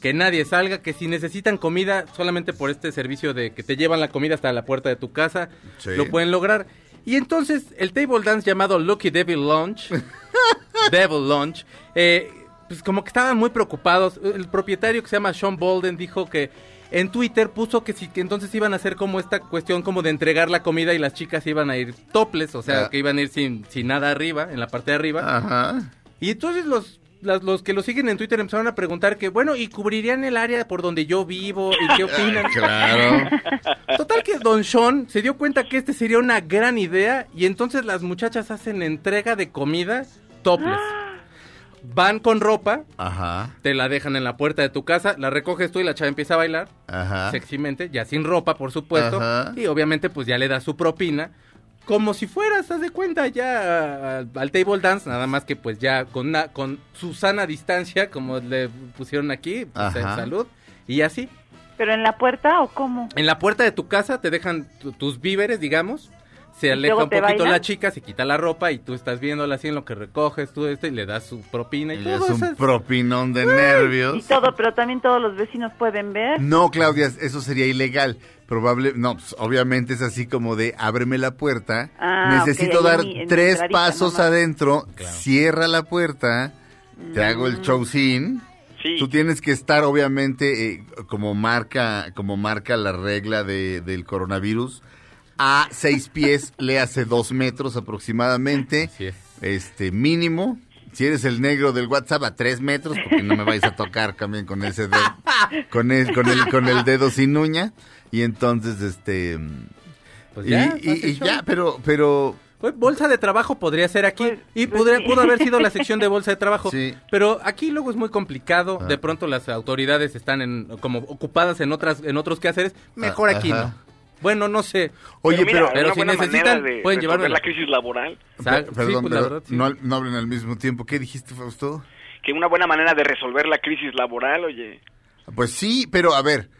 que nadie salga, que si necesitan comida, solamente por este servicio de que te llevan la comida hasta la puerta de tu casa, Sí. lo pueden lograr. Y entonces el table dance llamado Lucky Devil Lunch, Devil Lunch, eh, pues como que estaban muy preocupados. El propietario que se llama Sean Bolden dijo que en Twitter puso que, sí, que entonces iban a hacer como esta cuestión como de entregar la comida y las chicas iban a ir toples, o sea, que iban a ir sin, sin nada arriba, en la parte de arriba. Ajá. Y entonces los, las- los que lo siguen en Twitter empezaron a preguntar que, bueno, ¿y cubrirían el área por donde yo vivo? ¿Y qué opinan? Claro. Total que Don Sean se dio cuenta que este sería una gran idea y entonces las muchachas hacen entrega de comida topless. Van con ropa, Ajá. te la dejan en la puerta de tu casa, la recoges tú y la chava empieza a bailar Ajá. sexymente, ya sin ropa, por supuesto, Ajá. y obviamente pues ya le da su propina. Como si fueras, haz de cuenta, ya al, al table dance, nada más que pues ya con, una, con su sana distancia, como le pusieron aquí, pues, en salud, y así. ¿Pero en la puerta o cómo? En la puerta de tu casa te dejan tu- tus víveres, digamos. Se ¿Y aleja un poquito bailan? la chica, se quita la ropa y tú estás viéndola así en lo que recoges tú esto y le das su propina y Y todo es un propinón de Y nervios. todo, pero también todos los vecinos pueden ver. No, Claudia, eso sería ilegal. Probable, no, pues, obviamente es así como de ábreme la puerta. Ah, Necesito dar en mi- en mi tres pasos nomás. adentro, cierra la puerta, te hago Mm. el show sin. Sí. Tú tienes que estar, obviamente, eh, como marca, como marca la regla de, del coronavirus, a seis pies, le hace dos metros aproximadamente, Así es. este mínimo. Si eres el negro del WhatsApp a tres metros, porque no me vais a tocar también con ese dedo, con el, con el, con el dedo sin uña. Y entonces, este, Pues y, ya, y- ya, pero, pero, Pues, bolsa de trabajo podría ser aquí Pues, y pues podría, sí. pudo haber sido la sección de bolsa de trabajo. Sí. Pero aquí luego es muy complicado. Ah. De pronto las autoridades están en, como ocupadas en otras en otros quehaceres. Mejor Ah, aquí ajá. no. Bueno, no sé. oye, mira, pero, pero si necesitan, manera de pueden resolver llevarme la crisis laboral, sí, perdón, pues, la verdad, sí. no, no hablen al mismo tiempo. ¿Qué dijiste, Fausto? que una buena manera de resolver la crisis laboral, oye. Pues sí, pero a ver,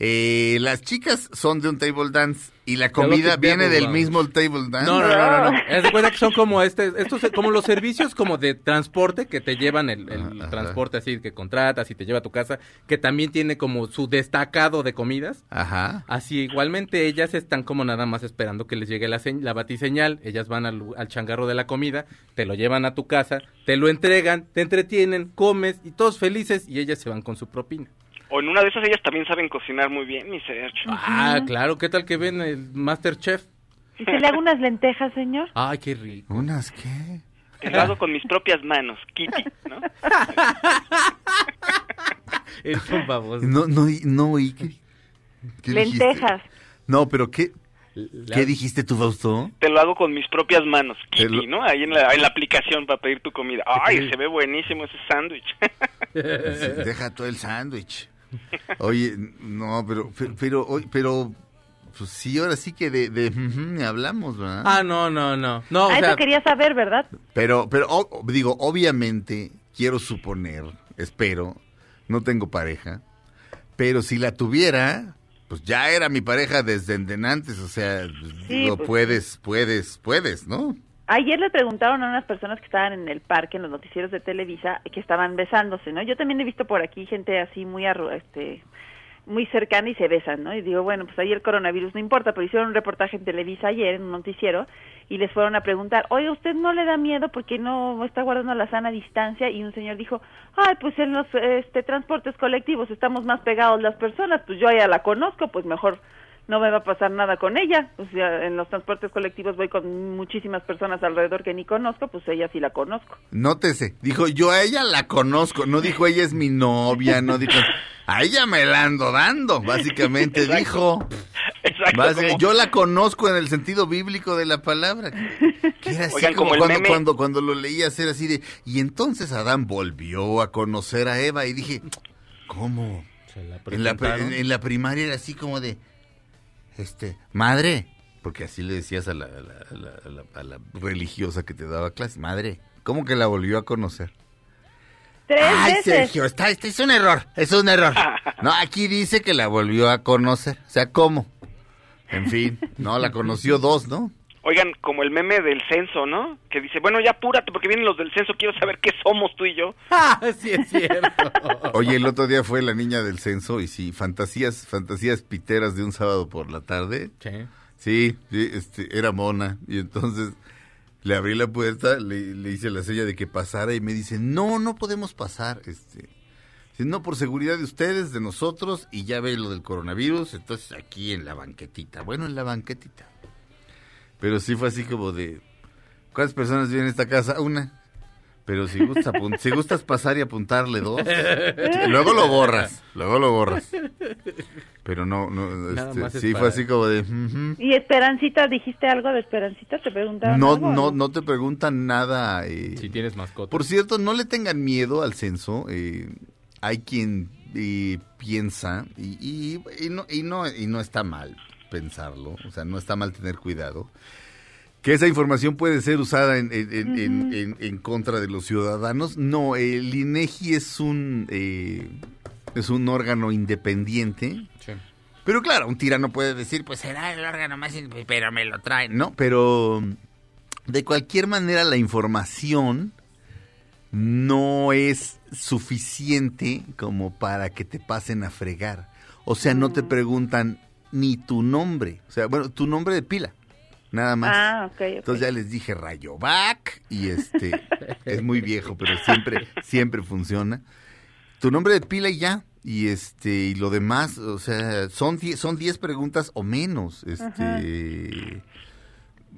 eh, las chicas son de un table dance y la comida viene del mismo table dance. No, no, no, no, no. Haz de cuenta que son como este, estos, como los servicios como de transporte que te llevan el, el Ajá. transporte así que contratas y te lleva a tu casa, que también tiene como su destacado de comidas. Ajá. Así igualmente ellas están como nada más esperando que les llegue la, señ- la batiseñal, ellas van al changarro de la comida, te lo llevan a tu casa, te lo entregan, te entretienen, comes y todos felices y ellas se van con su propina. O en una de esas ellas también saben cocinar muy bien, mi Sergio. Ah, claro, ¿qué tal que ven el Masterchef? ¿Y se le hago unas lentejas, señor? Ay, qué rico. ¿Unas qué? Te lo hago con mis propias manos, Kitty, ¿no? Es un baboso. No, no, no, ¿y qué? ¿Qué dijiste? lentejas. No, pero ¿qué, La- ¿qué dijiste tú, Fausto? Te lo hago con mis propias manos, Kitty, lo- ¿no? Ahí en la, en la aplicación para pedir tu comida. Ay, se ve buenísimo ese sándwich. Deja todo el sándwich. Oye, no, pero, pero, pero, oye, pero pues sí, ahora sí que de, de hablamos, ¿verdad? Ah, no, no, no. No, o Ah, sea, eso quería saber, ¿verdad? Pero, pero o- digo, obviamente, quiero suponer, espero, no tengo pareja, pero si la tuviera, pues ya era mi pareja desde antes, o sea, digo, pues puedes, puedes, puedes, ¿no? Ayer le preguntaron a unas personas que estaban en el parque, en los noticieros de Televisa, que estaban besándose, ¿no? Yo también he visto por aquí gente así muy arru- este muy cercana y se besan, ¿no? Y digo, bueno, pues ahí el coronavirus no importa, pero hicieron un reportaje en Televisa ayer, en un noticiero, y les fueron a preguntar, oye, ¿usted no le da miedo porque no está guardando la sana distancia? Y un señor dijo, ay, pues en los este, transportes colectivos estamos más pegados las personas, pues yo ya la conozco, pues mejor no me va a pasar nada con ella. O sea, en los transportes colectivos voy con muchísimas personas alrededor que ni conozco, pues ella sí la conozco. Nótese, dijo, yo a ella la conozco, no dijo ella es mi novia, no dijo, a ella me la ando dando, básicamente dijo. Exacto. Básica- Yo la conozco en el sentido bíblico de la palabra. Que era así Oigan, como, como el cuando, meme- cuando, cuando lo leías era así de... Y entonces Adán volvió a conocer a Eva y dije, ¿cómo? se la En la, en, en la primaria era así como de, este, madre, porque así le decías a la, a la- a la- a la- a la religiosa que te daba clase, madre, ¿cómo que la volvió a conocer? Tres Ay, veces. Sergio, está, este es un error, es un error. No, aquí dice que la volvió a conocer, o sea, ¿cómo? En fin, no, la conoció dos, ¿no? Oigan, como el meme del censo, ¿no? Que dice, bueno, ya apúrate porque vienen los del censo, quiero saber qué somos tú y yo. Ah, sí es cierto. Oye, el otro día fue la niña del censo y sí, fantasías, fantasías piteras de un sábado por la tarde. Sí. Sí, sí, este, era mona. Y entonces le abrí la puerta, le, le hice la seña de que pasara y me dice, no, no podemos pasar. Este, dice, no, por seguridad de ustedes, de nosotros, y ya ve lo del coronavirus, entonces aquí en la banquetita. Bueno, en la banquetita. Pero sí fue así como de, ¿cuántas personas viven en esta casa? Una. Pero si, gusta, si gustas pasar y apuntarle dos, luego lo borras, luego lo borras. Pero no, no, este, es sí para- fue así como de... ¿Y Esperancita, dijiste algo de Esperancita? ¿Te preguntaron No, algo no, no te preguntan nada. eh. Si tienes mascota. Por cierto, no le tengan miedo al censo. eh, hay quien eh, piensa y, y- y no, y, no, y no está mal pensarlo. O sea, no está mal tener cuidado. Que esa información puede ser usada en, en- en- en- en- en contra de los ciudadanos. No, el INEGI es un, eh, es un órgano independiente. Sí. Pero claro, un tirano puede decir, pues será el órgano más, pero me lo traen. No, pero de cualquier manera la información no es suficiente como para que te pasen a fregar. O sea, no te preguntan ni tu nombre. O sea, bueno, tu nombre de pila. Nada más. Ah, ok, ok. Entonces ya les dije Rayovac y este es muy viejo, pero siempre siempre funciona. Tu nombre de pila y ya. Y este y lo demás, o sea, son die- son 10 preguntas o menos, este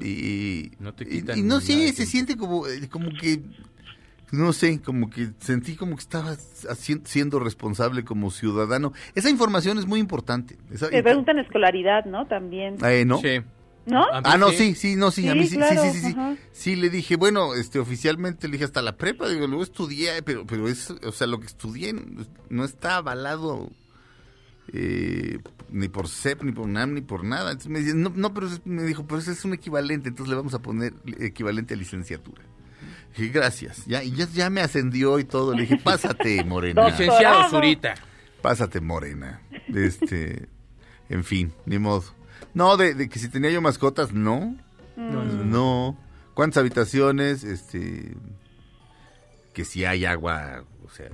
y No te y- quitan y, no nada sé, se siente como eh, como que no sé, como que sentí como que estaba siendo responsable como ciudadano. Esa información es muy importante. Esa- Te preguntan escolaridad, ¿no? También. Eh, ¿no? Sí. ¿No? Ah, no, sí, sí, no, sí, a Sí, mí sí, claro, sí, sí, sí, sí. ajá. Sí, le dije, bueno, este, oficialmente le dije hasta la prepa, digo, luego estudié, pero, pero es, o sea, lo que estudié no está avalado eh, ni por CEP, ni por UNAM, ni por nada. Entonces me dice, no, no, pero es- me dijo, pero eso es un equivalente, entonces le vamos a poner equivalente a licenciatura. Dije, gracias, ya, y ya, ya me ascendió y todo, le dije, pásate, morena. Licenciado. Zurita. Pásate, morena. Este, en fin, ni modo. No, de, de que si tenía yo mascotas, no. No. ¿Cuántas habitaciones? Este, que si hay agua, o sea,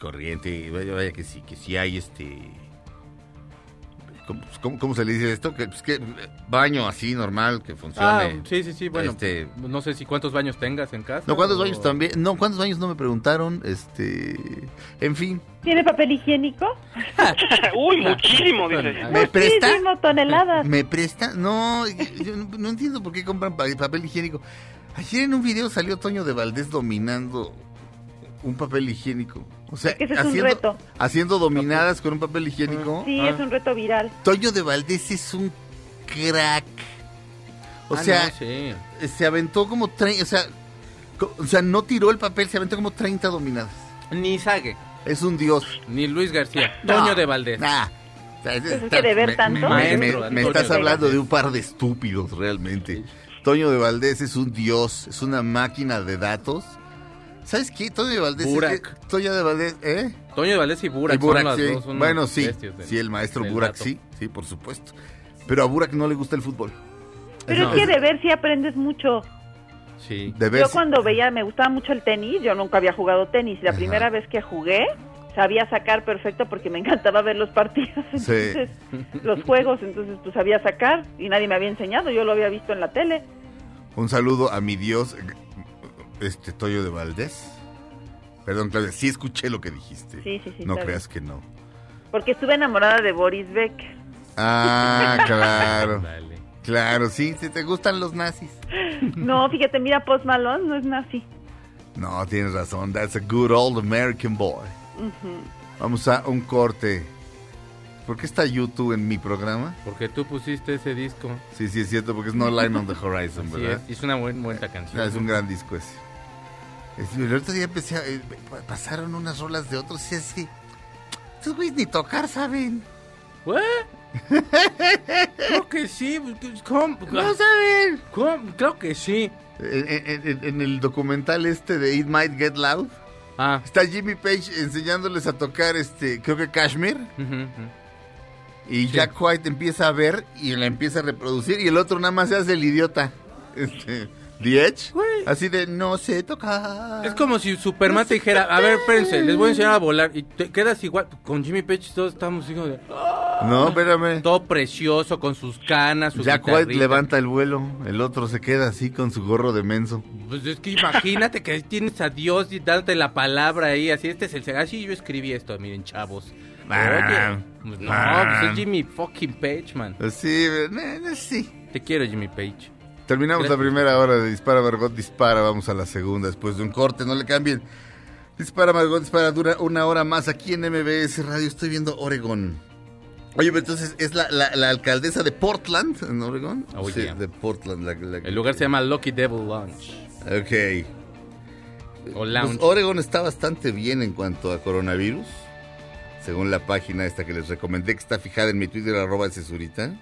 corriente, vaya, vaya que sí, que si hay este, ¿cómo, se le dice esto? Que, pues, que baño así normal que funcione. Ah, sí, sí, sí. Bueno, Este- no sé si cuántos baños tengas en casa. No, ¿cuántos o- baños también? No, ¿cuántos baños no me preguntaron? Este, en fin, ¿Tiene papel higiénico? Uy, muchísimo, dice. ¿me presta? Muchísimo, toneladas. ¿Me presta? No, yo no, no entiendo por qué compran pa- papel higiénico. Ayer en un video salió Toño de Valdés dominando un papel higiénico. O sea, Es que ese es un haciendo, reto. haciendo dominadas con un papel higiénico. Sí, Ah. es un reto viral. Toño de Valdés es un crack. O Ah, sea, no, sí. se aventó como 30, o sea, o sea, no tiró el papel, se aventó como 30 dominadas. Ni Sague, Es un dios. ni Luis García. No, Toño de Valdés. nah. es que de ver Me- tanto. Me, estás hablando de un par de estúpidos realmente. Toño de Valdés es un dios, es una máquina de datos. ¿Sabes qué? Toño de Valdés. Burak. eh, Toño de Valdés, ¿eh? Toño de Valdés y Burak, Y Burak, son las sí. dos, son Bueno, sí. del- Sí, el maestro Burak, dato. sí. Sí, por supuesto. Pero a Burak no le gusta el fútbol. Pero No. es que de ver sí aprendes mucho. Sí. De ver Yo si- cuando veía, me gustaba mucho el tenis, yo nunca había jugado tenis. La Ajá. primera vez que jugué, sabía sacar perfecto porque me encantaba ver los partidos, entonces, los juegos, entonces pues sabía sacar y nadie me había enseñado, yo lo había visto en la tele. Un saludo a mi dios, este Toño de Valdés. Perdón, Claudia, sí escuché lo que dijiste. Sí, sí, sí, No creas que no. Porque estuve enamorada de Boris Beck. Ah, claro. Dale. Claro, sí, sí, te gustan los nazis. No, fíjate, mira, Post Malone no es nazi. No, tienes razón. That's a good old American boy. Vamos a un corte. ¿Por qué está YouTube en mi programa? Porque tú pusiste ese disco. Sí, sí, es cierto, porque es No Line on the Horizon, Sí, ¿verdad? es, es una buen, buena canción. Es un gran disco ese. El otro día empecé a, eh, pa- pasaron unas rolas de otros y así. Estos güeyes ni tocar saben. ¿What? Creo que sí. ¿Cómo? No saben. ¿Cómo? Creo que sí. En, en- en- en el documental este de It Might Get Loud, Ah. está Jimmy Page enseñándoles a tocar este, creo que Kashmir. Y Jack White empieza a ver y la empieza a reproducir y el otro nada más se hace el idiota. Este, The Edge. Así de no sé tocar. Es como si Superman te dijera, a ver, espérense, les voy a enseñar a volar. Y te quedas igual. Con Jimmy Page todos estamos hijo de... No, espérame. Todo precioso, con sus canas, su Jack White levanta el vuelo, el otro se queda así con su gorro de menso. Pues es que imagínate que tienes a Dios y dándote la palabra ahí, así este es el así yo escribí esto, miren chavos. Ah, Oye, pues no, ah. pues es Jimmy fucking Page, man. Sí, eh, eh, sí. Te quiero Jimmy Page. Terminamos la primera hora de Dispara Margot Dispara. Vamos a la segunda después de un corte. No le cambien. Dispara Margot Dispara dura una hora más aquí en MBS Radio. Estoy viendo Oregón. Oye, pero entonces es la, la- la alcaldesa de Portland, en Oregón. Oh, sí, yeah. de Portland. la- la- El lugar se llama Lucky Devil Lounge. Ok. O Lounge. Pues Oregon está bastante bien en cuanto a coronavirus. Según la página esta que les recomendé, que está fijada en mi Twitter, arroba cesurita.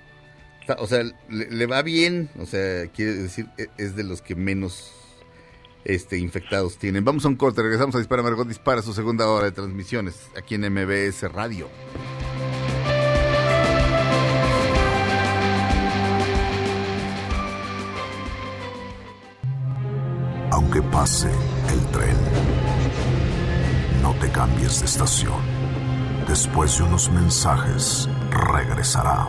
O sea, le, le va bien. O sea, quiere decir, e- es de los que menos este, infectados tienen. Vamos a un corte, regresamos a Dispara Margot Dispara, su segunda hora de transmisiones, aquí en MBS Radio. Aunque pase el tren, no te cambies de estación. Después de unos mensajes, regresará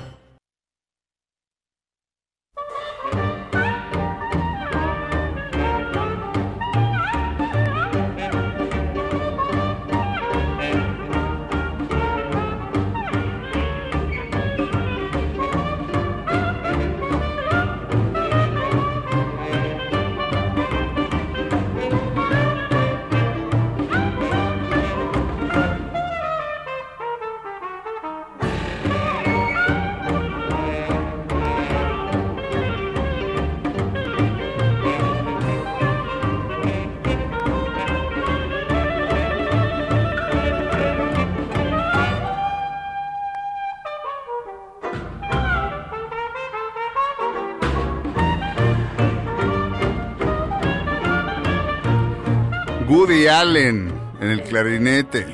Woody Allen en el clarinete,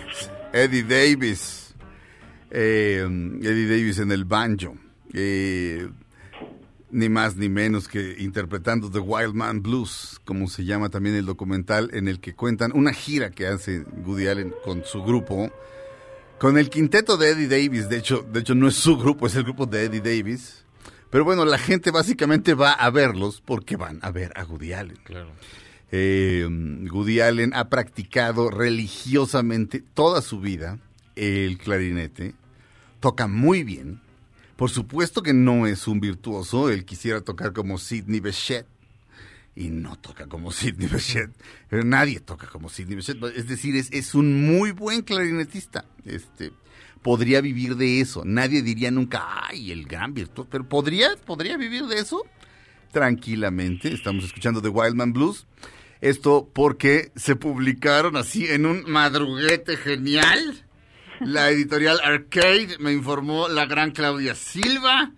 Eddie Davis, eh, Eddie Davis en el banjo, eh, ni más ni menos que interpretando The Wild Man Blues, como se llama también el documental en el que cuentan una gira que hace Woody Allen con su grupo, con el quinteto de Eddie Davis, de hecho, de hecho no es su grupo, es el grupo de Eddie Davis. Pero bueno, la gente básicamente va a verlos porque van a ver a Woody Allen. Claro. Eh, Woody Allen ha practicado religiosamente toda su vida el clarinete, toca muy bien. Por supuesto que no es un virtuoso, él quisiera tocar como Sidney Bechet y no toca como Sidney Bechet. Pero nadie toca como Sidney Bechet, es decir, es, es un muy buen clarinetista. Este, podría vivir de eso. Nadie diría nunca, ay, el gran virtuoso, pero ¿podría, podría vivir de eso? Tranquilamente, estamos escuchando The Wildman Blues. Esto porque se publicaron así en un madruguete genial. La editorial Arcade me informó la gran Claudia Silva.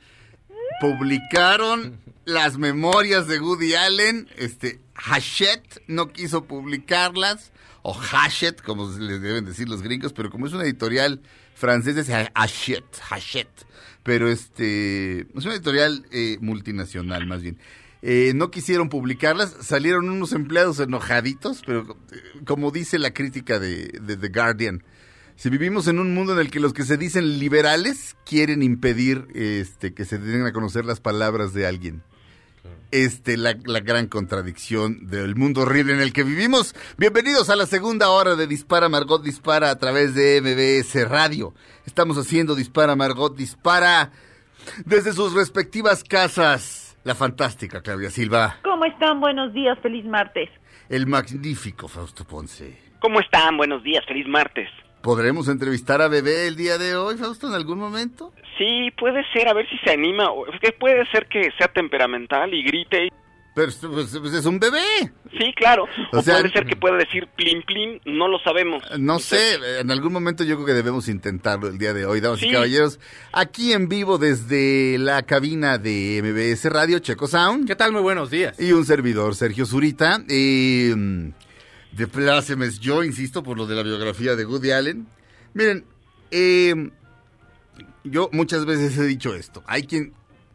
Publicaron las memorias de Woody Allen. Este, Hachette no quiso publicarlas. O Hachette, como les deben decir los gringos, pero como es una editorial francesa, es Hachette, Hachette. Pero este, es una editorial eh, multinacional más bien. Eh, no quisieron publicarlas, salieron unos empleados enojaditos, pero eh, como dice la crítica de, The Guardian, si vivimos en un mundo en el que los que se dicen liberales quieren impedir este, que se den a conocer las palabras de alguien. Este, la, la gran contradicción del mundo horrible en el que vivimos. Bienvenidos a la segunda hora de Dispara Margot Dispara a través de MBS Radio. Estamos haciendo Dispara Margot Dispara desde sus respectivas casas. La fantástica Claudia Silva, ¿Cómo están? Buenos días, feliz martes. el magnífico Fausto Ponce. ¿Cómo están? Buenos días, feliz martes. ¿Podremos entrevistar a Bebé el día de hoy, Fausto, en algún momento? Sí, puede ser, a ver si se anima. o- Es que puede ser que sea temperamental y grite. Y- Pero pues, pues, es un bebé. Sí, claro. O O, sea- puede ser que pueda decir plin plin, no lo sabemos. No sé, en algún momento yo creo que debemos intentarlo el día de hoy, damas y caballeros. Aquí en vivo desde la cabina de MBS Radio, Checo Sound. ¿Qué tal? Muy buenos días. Y un servidor, Sergio Zurita. Eh, de plácemes, yo insisto por lo de la biografía de Woody Allen. Miren, eh, yo muchas veces he dicho esto. Hay quien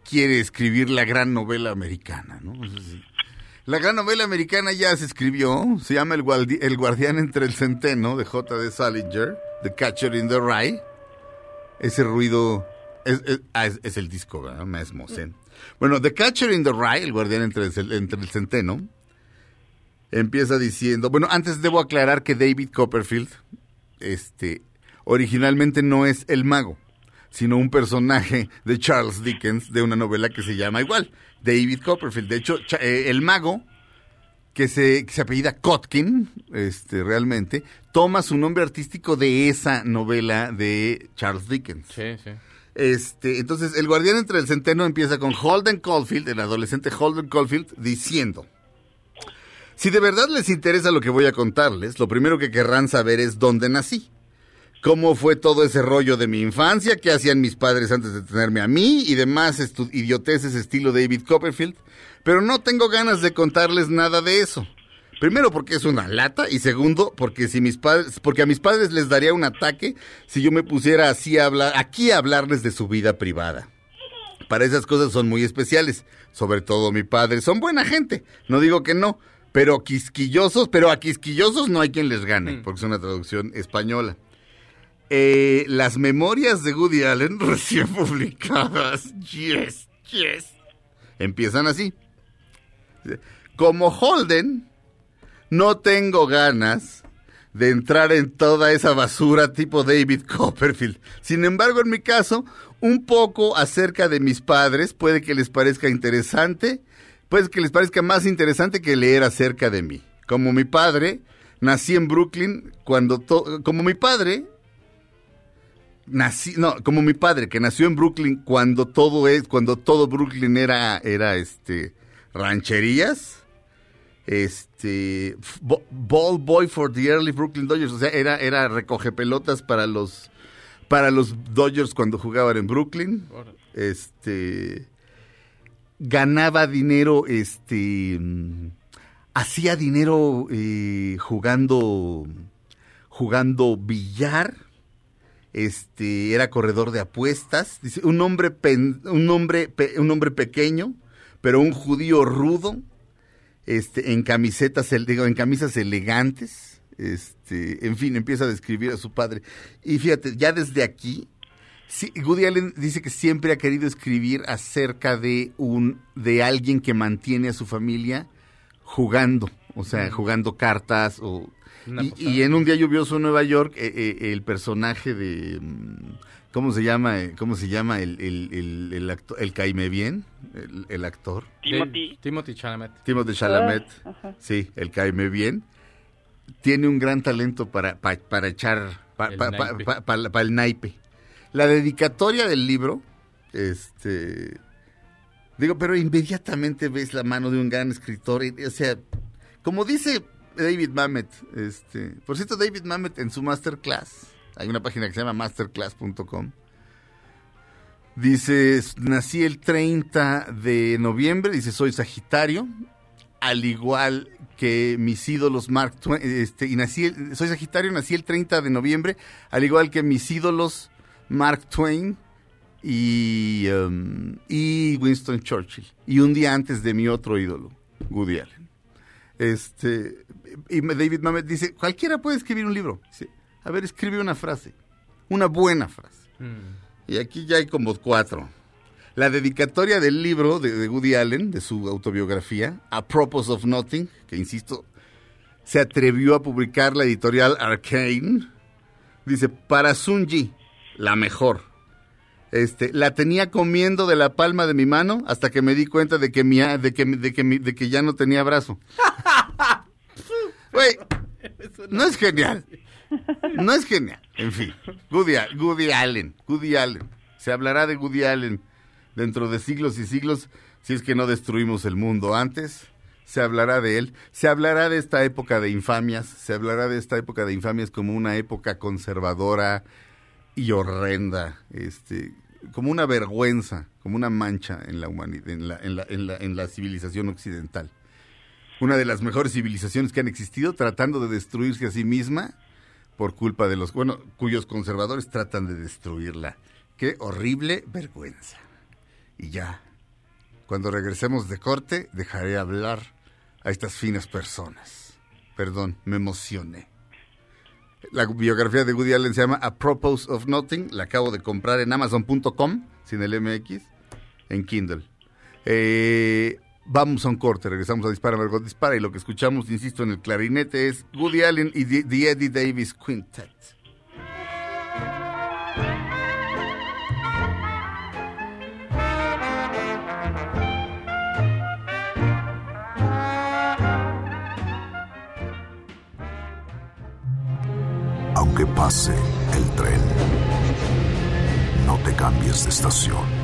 quiere escribir la gran novela americana, ¿no? La gran novela americana ya se escribió, se llama El, Guardián entre el Centeno, de J.D. Salinger, The Catcher in the Rye. Ese ruido es, ah, el disco, ¿verdad? Mesmo, sí. Bueno, The Catcher in the Rye, El Guardián entre el, entre el Centeno, empieza diciendo, bueno, antes debo aclarar que David Copperfield, este, originalmente no es el mago, sino un personaje de Charles Dickens de una novela que se llama igual, David Copperfield. De hecho, eh, el mago, que se, que se apellida Kotkin, este, realmente, toma su nombre artístico de esa novela de Charles Dickens. Sí, sí. Este, entonces, el guardián entre el centeno empieza con Holden Caulfield, el adolescente Holden Caulfield, diciendo: Si de verdad les interesa lo que voy a contarles, lo primero que querrán saber es dónde nací. Cómo fue todo ese rollo de mi infancia, qué hacían mis padres antes de tenerme a mí y demás idioteces estilo David Copperfield. Pero no tengo ganas de contarles nada de eso. Primero porque es una lata y segundo porque si mis padres, porque a mis padres les daría un ataque si yo me pusiera así a hablar, aquí a hablarles de su vida privada. Para esas cosas son muy especiales, sobre todo mi padre, son buena gente, no digo que no, pero quisquillosos, pero a quisquillosos no hay quien les gane, porque es una traducción española. Eh, las memorias de Woody Allen recién publicadas, yes, yes, empiezan así. Como Holden, no tengo ganas de entrar en toda esa basura tipo David Copperfield. Sin embargo, en mi caso, un poco acerca de mis padres puede que les parezca interesante, puede que les parezca más interesante que leer acerca de mí. Como mi padre, nací en Brooklyn cuando como mi padre nací, no, como mi padre que nació en Brooklyn cuando todo es cuando todo Brooklyn era era este rancherías este ball boy for the early Brooklyn Dodgers, o sea, era era recoge pelotas para los para los Dodgers cuando jugaban en Brooklyn. Este ganaba dinero este hacía dinero eh, jugando jugando billar. Este era corredor de apuestas, dice un hombre pen- un hombre pe- un hombre pequeño, pero un judío rudo este, en camisetas, digo, en camisas elegantes, este, en fin, empieza a describir a su padre. Y fíjate, ya desde aquí, sí, Woody Allen dice que siempre ha querido escribir acerca de un, de alguien que mantiene a su familia jugando, o sea, jugando cartas o y, en un día lluvioso en Nueva York, eh, eh, el personaje de mm, ¿cómo se llama? eh, ¿Cómo se llama el el el, el, caime bien? El, el actor. Timothy. Timothy Chalamet. Timothée Chalamet, Ah, ajá. sí, el caime bien, tiene un gran talento para, pa- para echar, para El naipe. el naipe. La dedicatoria del libro, este, digo, pero inmediatamente ves la mano de un gran escritor, y, o sea, como dice David Mamet, este, por cierto, David Mamet en su masterclass, hay una página que se llama masterclass.com, dice, nací el 30 de noviembre, dice, soy Sagitario, al igual que mis ídolos Mark Twain, este, y nací, soy Sagitario, nací el 30 de noviembre, al igual que mis ídolos Mark Twain y, um, y Winston Churchill, y un día antes de mi otro ídolo, Woody Allen. Este, y David Mamet dice, cualquiera puede escribir un libro. Dice, a ver, escribe una frase, una buena frase. Y aquí ya hay como cuatro. La dedicatoria del libro de, de Woody Allen, de su autobiografía, A Propos of Nothing, que insisto, se atrevió a publicar la editorial Arcane. Dice, para Sunji, la mejor. Este, la tenía comiendo de la palma de mi mano hasta que me di cuenta de que, mi, de que, de que, mi- de que ya no tenía brazo. No es genial. No es genial. En fin, Woody, Al- Woody Allen, Woody Allen. Se hablará de Woody Allen dentro de siglos y siglos si es que no destruimos el mundo antes. Se hablará de él, se hablará de esta época de infamias, se hablará de esta época de infamias como una época conservadora y horrenda, este, como una vergüenza, como una mancha en la humanidad, en la, en la, en la civilización occidental una de las mejores civilizaciones que han existido, tratando de destruirse a sí misma por culpa de los, bueno, cuyos conservadores tratan de destruirla. Qué horrible vergüenza. Y ya, cuando regresemos de corte, dejaré hablar a estas finas personas. Perdón, me emocioné. La biografía de Woody Allen se llama A Propos of Nothing. La acabo de comprar en Amazon.com, sin el MX, en Kindle. Eh, vamos a un corte, regresamos a Dispara, Margot Dispara. Y lo que escuchamos, insisto, en el clarinete es Woody Allen y The, The Eddie Davis Quintet. Aunque pase el tren, no te cambies de estación.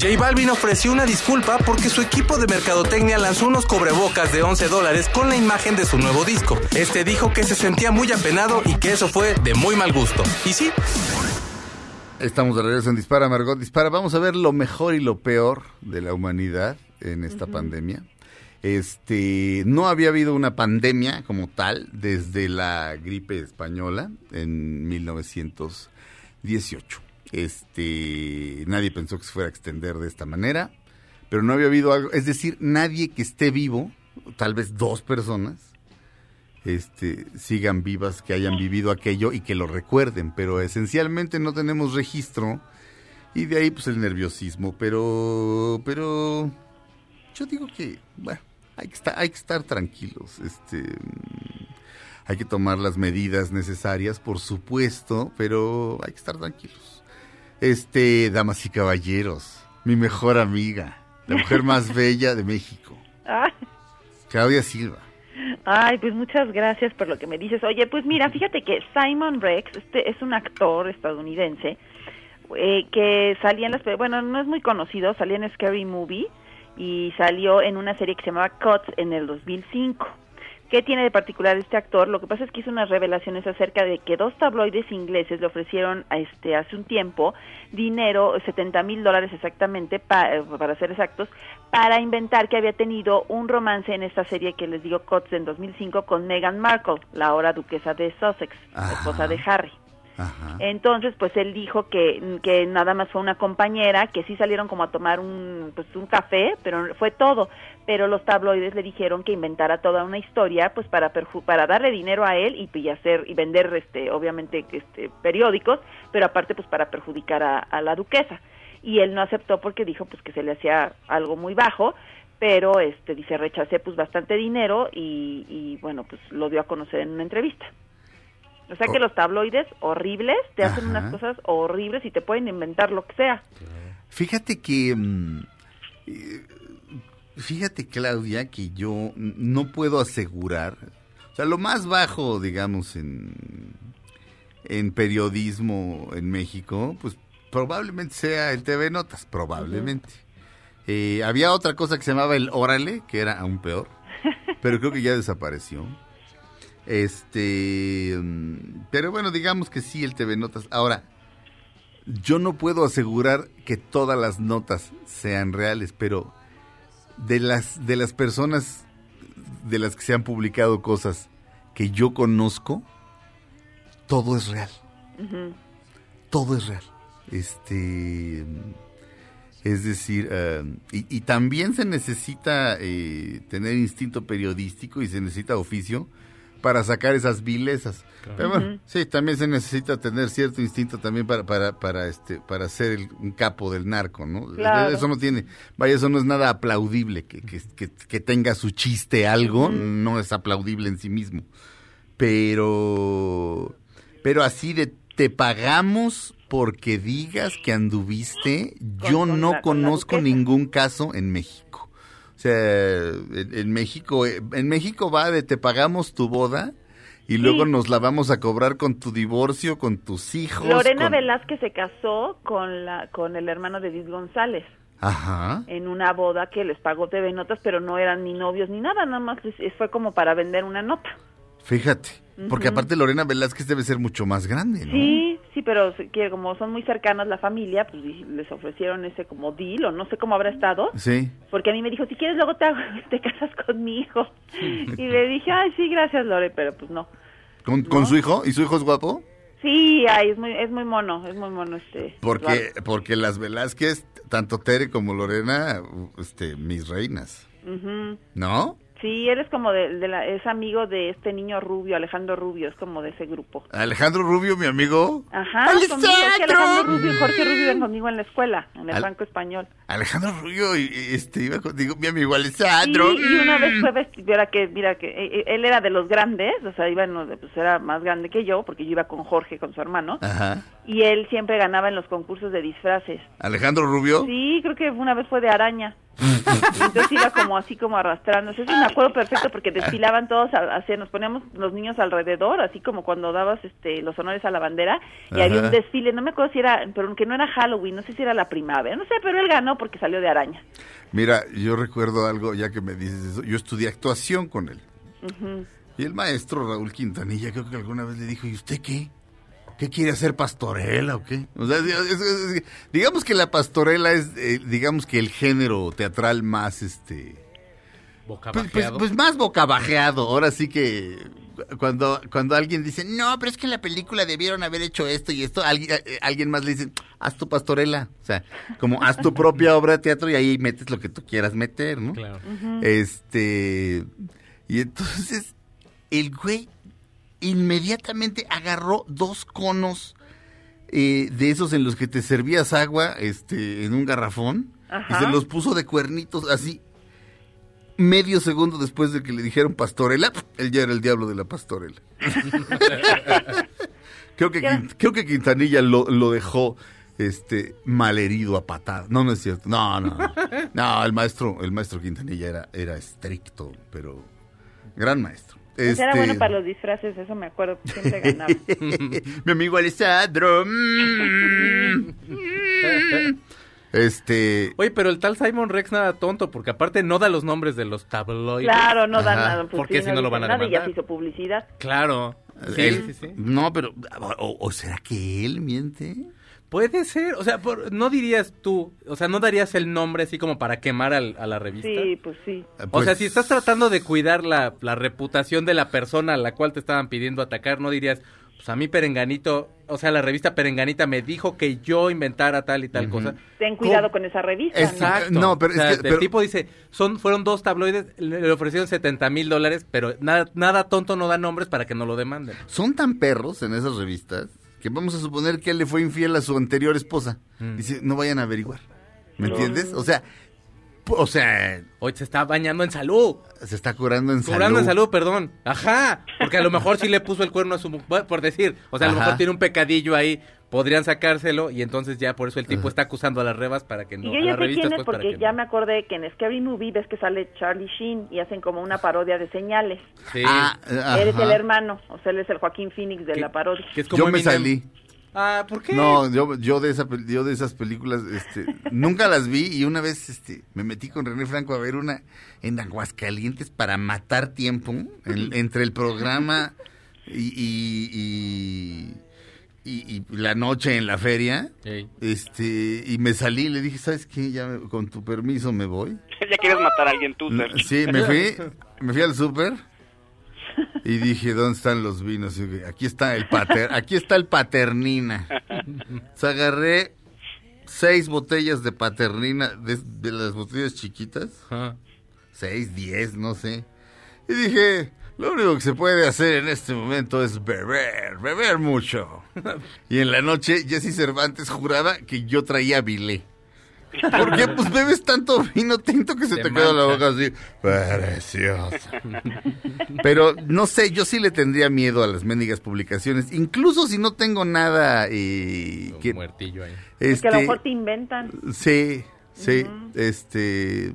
J Balvin ofreció una disculpa porque su equipo de mercadotecnia lanzó unos cobrebocas de 11 dólares con la imagen de su nuevo disco. Este dijo que se sentía muy apenado y que eso fue de muy mal gusto. Y sí, Estamos de regreso en Dispara, Margot Dispara. Vamos a ver lo mejor y lo peor de la humanidad en esta pandemia. Este, no había habido una pandemia como tal desde la gripe española en 1918. Este, nadie pensó que se fuera a extender de esta manera, pero no había habido algo, es decir, nadie que esté vivo, tal vez dos personas, este, sigan vivas, que hayan vivido aquello y que lo recuerden, pero esencialmente no tenemos registro y de ahí pues el nerviosismo, pero, pero yo digo que, bueno, hay que estar, hay que estar tranquilos, este, hay que tomar las medidas necesarias, por supuesto, pero hay que estar tranquilos. Este, damas y caballeros, mi mejor amiga, la mujer más bella de México, Claudia Silva. Ay, pues muchas gracias por lo que me dices. Oye, pues mira, fíjate que Simon Rex este es un actor estadounidense eh, que salía en las... Bueno, no es muy conocido, salía en Scary Movie y salió en una serie que se llamaba Cuts en el 2005. ¿Qué tiene de particular este actor? Lo que pasa es que hizo unas revelaciones acerca de que dos tabloides ingleses le ofrecieron a este hace un tiempo dinero, 70 mil dólares exactamente, pa- eh, para ser exactos, para inventar que había tenido un romance en esta serie que les digo Cots en 2005 con Meghan Markle, la ahora duquesa de Sussex, Ajá. esposa de Harry. Entonces, pues él dijo que, nada más fue una compañera, que sí salieron como a tomar un, pues, un café, pero fue todo. Pero los tabloides le dijeron que inventara toda una historia, pues para perju- para darle dinero a él y, y hacer y vender, este, obviamente, este, periódicos, pero aparte, pues para perjudicar a, a la duquesa. Y él no aceptó porque dijo, pues que se le hacía algo muy bajo. pero este dice rechacé pues bastante dinero y, y bueno pues lo dio a conocer en una entrevista o sea que los tabloides horribles te hacen Ajá. unas cosas horribles y te pueden inventar lo que sea Fíjate que... mm, Fíjate, Claudia, que yo no puedo asegurar... O sea, lo más bajo, digamos, en, en periodismo en México, pues probablemente sea el TV Notas, probablemente. Eh, había otra cosa que se llamaba el Órale, que era aún peor, pero creo que ya desapareció. Este, pero bueno, digamos que sí, el TV Notas. Ahora, yo no puedo asegurar que todas las notas sean reales, pero de las de las personas de las que se han publicado cosas que yo conozco, todo es real. Todo es real. Este es decir, eh, y, y también se necesita eh, tener instinto periodístico y se necesita oficio para sacar esas vilezas. Pero bueno, sí, también se necesita tener cierto instinto también para para para este para ser el- un capo del narco, ¿no? Claro. Eso no tiene, vaya, eso no es nada aplaudible que que, que, que tenga su chiste algo, no es aplaudible en sí mismo. Pero pero así de te pagamos porque digas que anduviste, Con- yo con no la- con la conozco ningún caso en México. O sea, en, en México, eh, en México va de te pagamos tu boda y luego nos la vamos a cobrar con tu divorcio, con tus hijos. Lorena con- Velázquez se casó con la con el hermano de Edith González Ajá. en una boda que les pagó TV Notas, pero no eran ni novios ni nada, nada más fue como para vender una nota. Fíjate, porque aparte Lorena Velázquez debe ser mucho más grande, ¿no? Sí, sí, pero que como son muy cercanas la familia, pues les ofrecieron ese como deal o no sé cómo habrá estado, Sí. porque a mí me dijo, si quieres luego te, hago- te casas con mi hijo. Y le dije, ay, sí, gracias Lore, pero pues no. ¿Con, su hijo? ¿Y su hijo es guapo? Sí, ay, es muy, es muy mono, es muy mono este. Porque, porque las Velázquez, tanto Tere como Lorena, este, mis reinas, Ujú. ¿no? Sí, él es como de, de la, es amigo de este niño Rubio, Alejandro Rubio, es como de ese grupo. Alejandro Rubio, mi amigo. Ajá, conmigo, es que Alejandro Rubio y Jorge Rubio iban conmigo en la escuela, en el Al- Franco Español. Alejandro Rubio, este, iba contigo, mi amigo Sí, Alessandro. y una vez fue vestido, mira que, mira que eh, eh, él era de los grandes, o sea, iba pues era más grande que yo, porque yo iba con Jorge, con su hermano, Ajá. Y él siempre ganaba en los concursos de disfraces. Alejandro Rubio. Sí, creo que una vez fue de araña. Entonces iba como así como arrastrándose. Eso me acuerdo perfecto porque desfilaban todos, a- así nos poníamos los niños alrededor, así como cuando dabas este los honores a la bandera y Ajá. había un desfile, no me acuerdo si era, pero que no era Halloween, no sé si era la primavera, no sé, pero él ganó porque salió de araña. Mira, yo recuerdo algo, ya que me dices eso, yo estudié actuación con él. Y el maestro Raúl Quintanilla creo que alguna vez le dijo, ¿y usted qué? ¿Qué quiere hacer pastorela o qué? O sea, es- es- es- digamos que la pastorela es, eh, digamos que el género teatral más, este, Boca pues, pues- pues más bocabajeado. Ahora sí que cuando, cuando alguien dice, no, pero es que en la película debieron haber hecho esto y esto, alguien, eh, alguien más le dice, haz tu pastorela. O sea, como haz tu propia obra de teatro y ahí metes lo que tú quieras meter, ¿no? Claro. Este. Y entonces, el güey inmediatamente agarró dos conos eh, de esos en los que te servías agua este, en un garrafón Ajá. y se los puso de cuernitos así. Medio segundo después de que le dijeron pastorela, él ya era el diablo de la pastorela. creo, que, creo que Quintanilla lo, lo dejó este malherido a patadas. No, no es cierto. No, no. No, No, el maestro, el maestro Quintanilla era, era estricto, pero gran maestro. Pues era Este, bueno para los disfraces, eso me acuerdo, siempre ganaba. Mi amigo Alessandro. mm, mm. Este. Oye, pero el tal Simon Rex nada tonto, porque aparte no da los nombres de los tabloides. Claro, no da Ajá. nada. Pues Porque si no lo dice van a nada y ya demandar. se hizo publicidad. Claro. Sí, él- sí, sí. No, pero. O, o será que él miente? Puede ser, o sea, por- no dirías tú, o sea, no darías el nombre así como para quemar al- a la revista. Sí, pues sí. O Pues, sea, si estás tratando de cuidar la, la reputación de la persona a la cual te estaban pidiendo atacar, no dirías, pues a mí Perenganito, o sea, la revista Perenganita me dijo que yo inventara tal y tal cosa. Ten cuidado ¿Cómo? con esa revista. Exacto. No, pero O sea, es que- el tipo dice, son, fueron dos tabloides, le, le ofrecieron 70 mil dólares, pero nada, nada tonto no da nombres para que no lo demanden. Son tan perros en esas revistas que vamos a suponer que él le fue infiel a su anterior esposa. Mm. Dice, no vayan a averiguar. ¿Me entiendes? O sea, O sea, Hoy se está bañando en salud. se está curando en Curando en salud. salud, perdón. Ajá. Porque a lo mejor sí le puso el cuerno a su mujer, por decir. O sea, a lo Ajá. mejor tiene un pecadillo ahí. Podrían sacárselo y entonces ya por eso el tipo está acusando a las revas para que no. Y yo ya sé revistas, quién es pues, para porque que ya no. me acordé que en Scary Movie ves que sale Charlie Sheen y hacen como una parodia de señales. Sí. Ah, ajá. Eres el hermano, o sea, él es el Joaquín Phoenix de la parodia. que es como Yo me salí. Ah, ¿por qué? No, yo, yo de esa pel- yo de esas películas este nunca las vi y una vez este me metí con René Franco a ver una en Aguascalientes para matar tiempo en- entre el programa y y, y- y- y la noche en la feria. Este, y me salí y le dije, ¿sabes qué? Ya me- con tu permiso me voy. ya quieres matar a alguien tú. Sí, me fui, me fui al súper y dije, ¿dónde están los vinos? Y dije, aquí está el pater, aquí está el paternina. O sea, agarré seis botellas de paternina, de, de las botellas chiquitas, Ajá. seis, diez, no sé. Y dije, lo único que se puede hacer en este momento es beber, beber mucho. Y en la noche, Jesse Cervantes juraba que yo traía bilé. ¿Por qué? Pues bebes tanto vino tinto que se Te te, queda la boca así. Precioso. Pero no sé, yo sí le tendría miedo a las mendigas publicaciones. Incluso si no tengo nada eh, Un que... muertillo ahí. Que Este, a lo mejor te inventan. Sí, sí, este...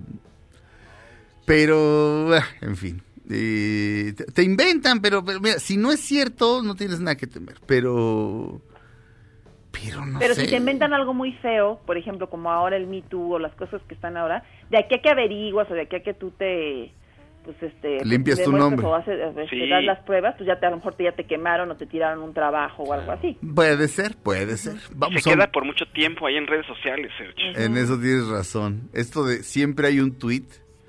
Pero, ah, en fin. eh, te, te inventan, pero, pero mira, si no es cierto, no tienes nada que temer. Pero... Pero no Pero sé. si te inventan algo muy feo, por ejemplo, como ahora el Me Too o las cosas que están ahora, de aquí a que averiguas o de aquí a que tú te pues este Limpias tu nombre. o haces, este, Sí. das las pruebas, pues ya te, a lo mejor te, ya te quemaron o te tiraron un trabajo o algo así. Puede ser, puede ser. Vamos Se a queda por mucho tiempo ahí en redes sociales, Sergio. En eso tienes razón. Esto de siempre hay un tweet.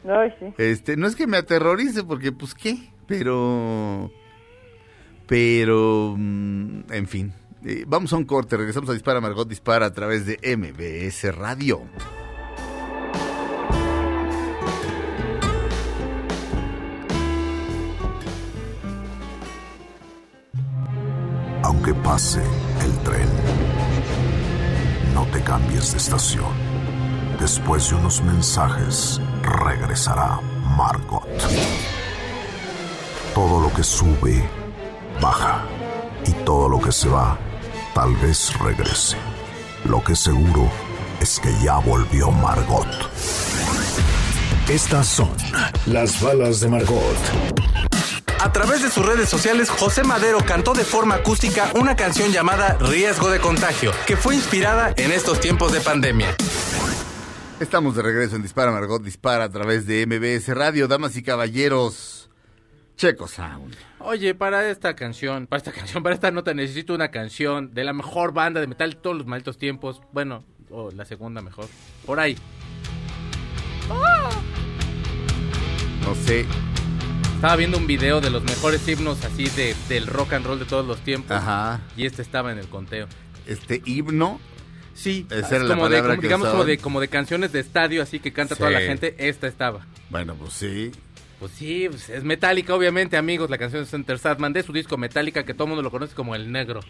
Ay, sí. Este, no es que me aterrorice porque pues qué, pero pero mm, en fin. Vamos a un corte, regresamos a Dispara Margot Dispara a través de MBS Radio. Aunque pase el tren, no te cambies de estación. Después de unos mensajes, regresará Margot. Todo lo que sube, baja. Y todo lo que se va, tal vez regrese. Lo que seguro es que ya volvió Margot. Estas son las balas de Margot. A través de sus redes sociales, José Madero cantó de forma acústica una canción llamada Riesgo de Contagio, que fue inspirada en estos tiempos de pandemia. Estamos de regreso en Dispara Margot Dispara a través de MBS Radio, damas y caballeros. Checo Sound. Oye, para esta canción, para esta canción, para esta nota necesito una canción de la mejor banda de metal de todos los malditos tiempos. Bueno, o la segunda mejor. Por ahí. No sé. Estaba viendo un video de los mejores himnos así de, del rock and roll de todos los tiempos. Ajá. Y este estaba en el conteo. Este himno. Sí, Esa es era la como de, palabra como- que digamos como de, como de canciones de estadio, así que canta toda la gente. Esta estaba. Bueno, pues sí. Pues sí, pues es Metallica, obviamente, amigos. La canción es Enter Sandman de su disco Metallica, que todo el mundo lo conoce como El Negro.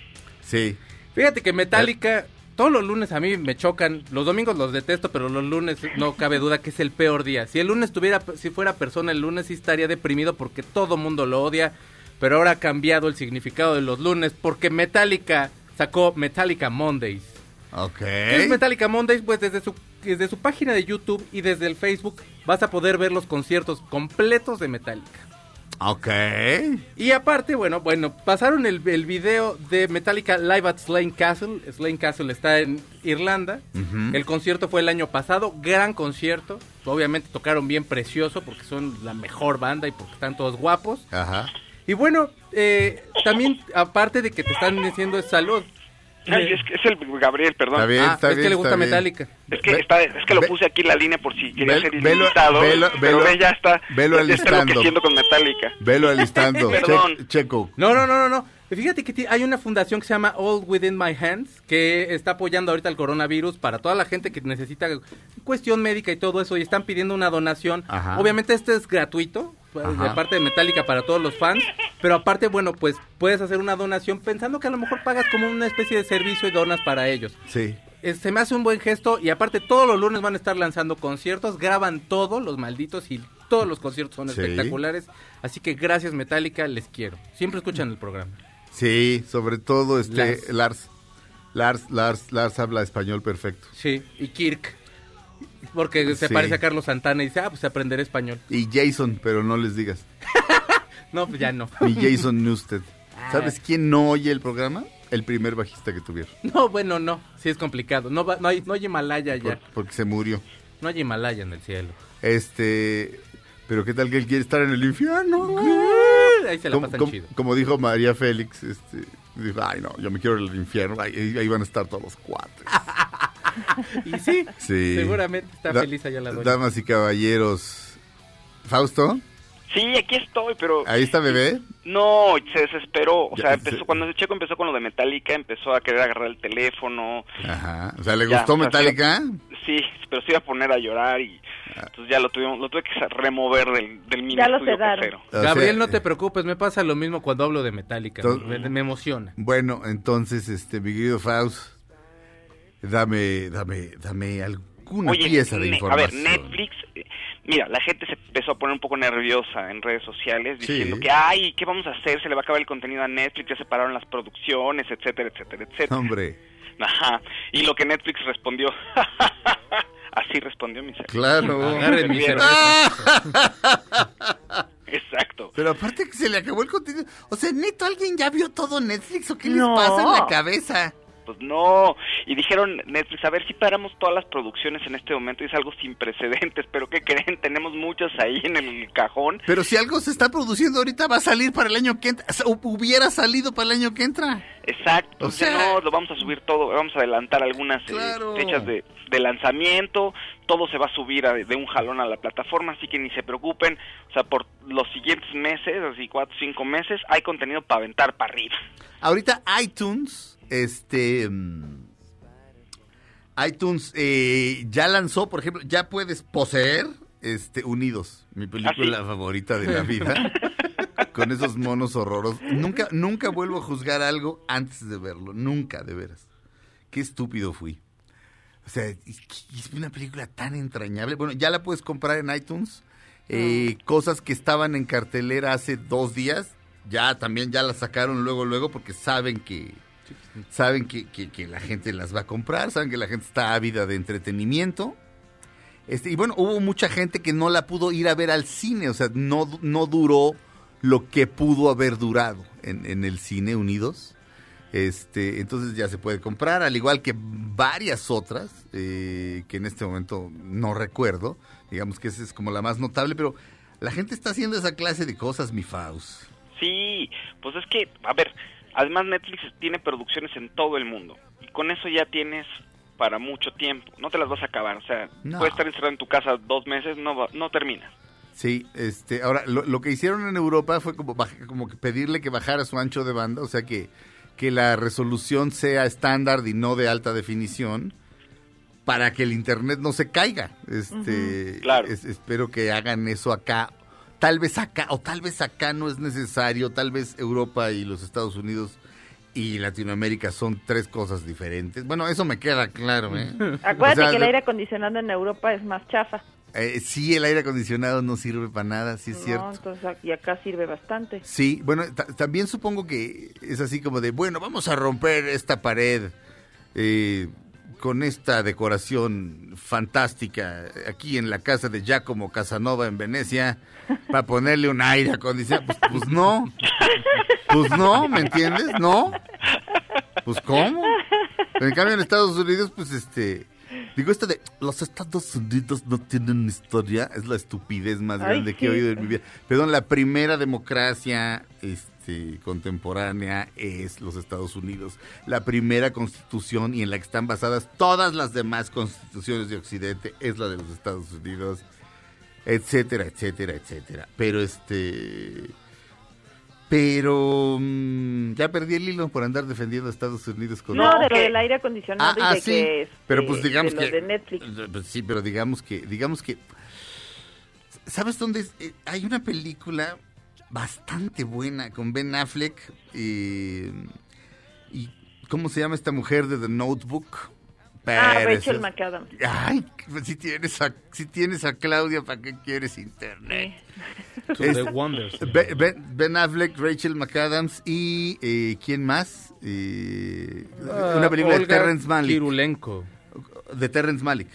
Sí. Fíjate que Metallica, todos los lunes a mí me chocan. Los domingos los detesto, pero los lunes no cabe duda que es el peor día. Si el lunes tuviera, si fuera persona el lunes sí estaría deprimido porque todo mundo lo odia. Pero ahora ha cambiado el significado de los lunes porque Metallica sacó Metallica Mondays. Ok. ¿Qué es Metallica Mondays? Pues desde su, desde su página de YouTube y desde el Facebook vas a poder ver los conciertos completos de Metallica. Ok. Y aparte, bueno, bueno, pasaron el, el video de Metallica Live at Slane Castle. Slane Castle está en Irlanda. El concierto fue el año pasado, gran concierto. Obviamente tocaron bien precioso porque son la mejor banda y porque están todos guapos. Ajá. Y bueno, eh, también aparte de que te están diciendo salud. Ay, es, que- es el Gabriel, perdón. Está bien, Ah, está es bien. que le gusta. Metallica. Es que, Ve- está, es que lo puse aquí en la línea por si quería ve- ser velo- invitado, velo- pero velo- ve, ya está, velo está alistando. con Metallica. Velo alistando. Perdón. Che- Checo. No, no, no, no, no. Fíjate que ti- hay una fundación que se llama All Within My Hands que está apoyando ahorita el coronavirus para toda la gente que necesita cuestión médica y todo eso y están pidiendo una donación. Ajá. Obviamente este es gratuito, Ajá. de parte de Metallica para todos los fans, pero aparte, bueno, pues puedes hacer una donación pensando que a lo mejor pagas como una especie de servicio y donas para ellos. Sí. eh, se me hace un buen gesto y aparte todos los lunes van a estar lanzando conciertos, graban todos los malditos y todos los conciertos son Sí. espectaculares. Así que gracias Metallica, les quiero. Siempre escuchan el programa. Sí, sobre todo este Lars. Lars. Lars, Lars, Lars habla español perfecto. Sí, y Kirk. Porque se Sí. parece a Carlos Santana y dice, ah, pues aprenderé español. Y Jason, pero no les digas. No, pues ya no. Ni Jason Newsted. ¿Sabes quién no oye el programa? El primer bajista que tuvieron. No, bueno, no. Sí es complicado. No, va- no, hay, no hay Himalaya ya. por- porque se murió. No hay Himalaya en el cielo. Este. Pero qué tal que él quiere estar en el infierno. Ahí se la pasan como- chido. como dijo María Félix, este, dijo, ay no, yo me quiero ir al infierno, ahí, ahí van a estar todos los cuates. Y sí, Sí. seguramente está Da- feliz allá la doña. Damas y caballeros. Fausto, Sí, aquí estoy, pero ahí está bebé. no, se desesperó. O Ya, sea, se- empezó, cuando Checo empezó con lo de Metallica, empezó a querer agarrar el teléfono. Ajá. O sea, ¿le Ya, gustó o sea, Metallica? Sí, pero se iba a poner a llorar y Ah. entonces ya lo tuvimos, lo tuve que remover del, del mini Ya lo estudio sedaron. casero. O sea, Gabriel, no eh, te preocupes, me pasa lo mismo cuando hablo de Metallica. Me, me emociona. Bueno, entonces, este, mi querido Faust, dame, dame, dame alguna Oye, pieza de ne- a información. ver, Netflix, eh, mira, la gente se empezó a poner un poco nerviosa en redes sociales Sí. diciendo que, ay, ¿qué vamos a hacer? Se le va a acabar el contenido a Netflix, ya separaron las producciones, etcétera, etcétera, etcétera. Hombre, Ajá. Y lo que Netflix respondió, así respondió mi ser. claro. Agarren mi cerveza. Exacto. Pero aparte que se le acabó el contenido. O sea, neto, ¿alguien ya vio todo Netflix o qué les pasa en la cabeza? Pues no. Y dijeron Netflix, a ver si paramos todas las producciones en este momento y es algo sin precedentes. Pero ¿qué creen? Tenemos muchas ahí en el cajón. Pero si algo se está produciendo ahorita, va a salir para el año que entra. O hubiera salido para el año que entra. Exacto. O sea, no, lo vamos a subir todo. Vamos a adelantar algunas eh, fechas de, de lanzamiento. Todo se va a subir a- de un jalón a la plataforma, así que ni se preocupen. O sea, por los siguientes meses, así cuatro, cinco meses, hay contenido para aventar para arriba. Ahorita iTunes, este... mm, iTunes eh, ya lanzó, por ejemplo, ya puedes poseer este Unidos, mi película ¿Ah, sí? favorita de la vida. con esos monos horrorosos. Nunca, nunca vuelvo a juzgar algo antes de verlo. Nunca, de veras. Qué estúpido fui. O sea, es es una película tan entrañable. Bueno, ya la puedes comprar en iTunes. Eh, Cosas que estaban en cartelera hace dos días, ya también ya las sacaron luego, luego, porque saben que saben que, que- la gente las va a comprar, saben que la gente está ávida de entretenimiento. Este, y bueno, hubo mucha gente que no la pudo ir a ver al cine, o sea, no, no duró lo que pudo haber durado en, en el cine Unidos. Este, entonces ya se puede comprar, al igual que varias otras, eh, que en este momento no recuerdo. Digamos que esa es como la más notable, pero la gente está haciendo esa clase de cosas, mi Faust. Sí, pues es que, a ver, además Netflix tiene producciones en todo el mundo. Y con eso ya tienes para mucho tiempo. No te las vas a acabar. O sea, No. puedes estar encerrado en tu casa dos meses, no, no terminas. Sí, este, ahora lo, lo que hicieron en Europa fue como, como pedirle que bajara su ancho de banda, o sea que, que la resolución sea estándar y no de alta definición para que el internet no se caiga. Este, claro. es- espero que hagan eso acá. Tal vez acá, o tal vez acá no es necesario, tal vez Europa y los Estados Unidos y Latinoamérica son tres cosas diferentes. Bueno, eso me queda claro, ¿eh? Acuérdate O sea, que el aire acondicionado en Europa es más chafa. eh, sí, el aire acondicionado no sirve para nada, sí es No, cierto. entonces aquí acá sirve bastante. Sí, bueno, ta- también supongo que es así como de, bueno, vamos a romper esta pared eh, con esta decoración fantástica aquí en la casa de Giacomo Casanova en Venecia para ponerle un aire acondicionado. Pues, pues no, pues no, ¿me entiendes? No, pues ¿cómo? En cambio en Estados Unidos, pues este... Digo, esto de los Estados Unidos no tienen historia, es la estupidez más Ay, grande que he oído en mi vida. Perdón, la primera democracia este, contemporánea es los Estados Unidos. La primera constitución y en la que están basadas todas las demás constituciones de Occidente es la de los Estados Unidos, etcétera, etcétera, etcétera. Pero este... Pero mm, ya perdí el hilo por andar defendiendo a Estados Unidos con... No, de lo del aire acondicionado Ah, ah, y de sí, que pero pues digamos de lo que de Netflix. Pues sí, pero digamos que digamos que ¿Sabes dónde es? Eh, hay una película bastante buena con Ben Affleck y ¿cómo se llama esta mujer de The Notebook? Ah, Pero Rachel eso- McAdams. Ay, pues si tienes a, si tienes a Claudia, ¿para qué quieres internet? To Es- the Wonders. Ben, Ben- Ben Affleck, Rachel McAdams y eh, ¿quién más? Eh, una película de Ah, Terrence Malick. Kirulenko. De Terrence Malick,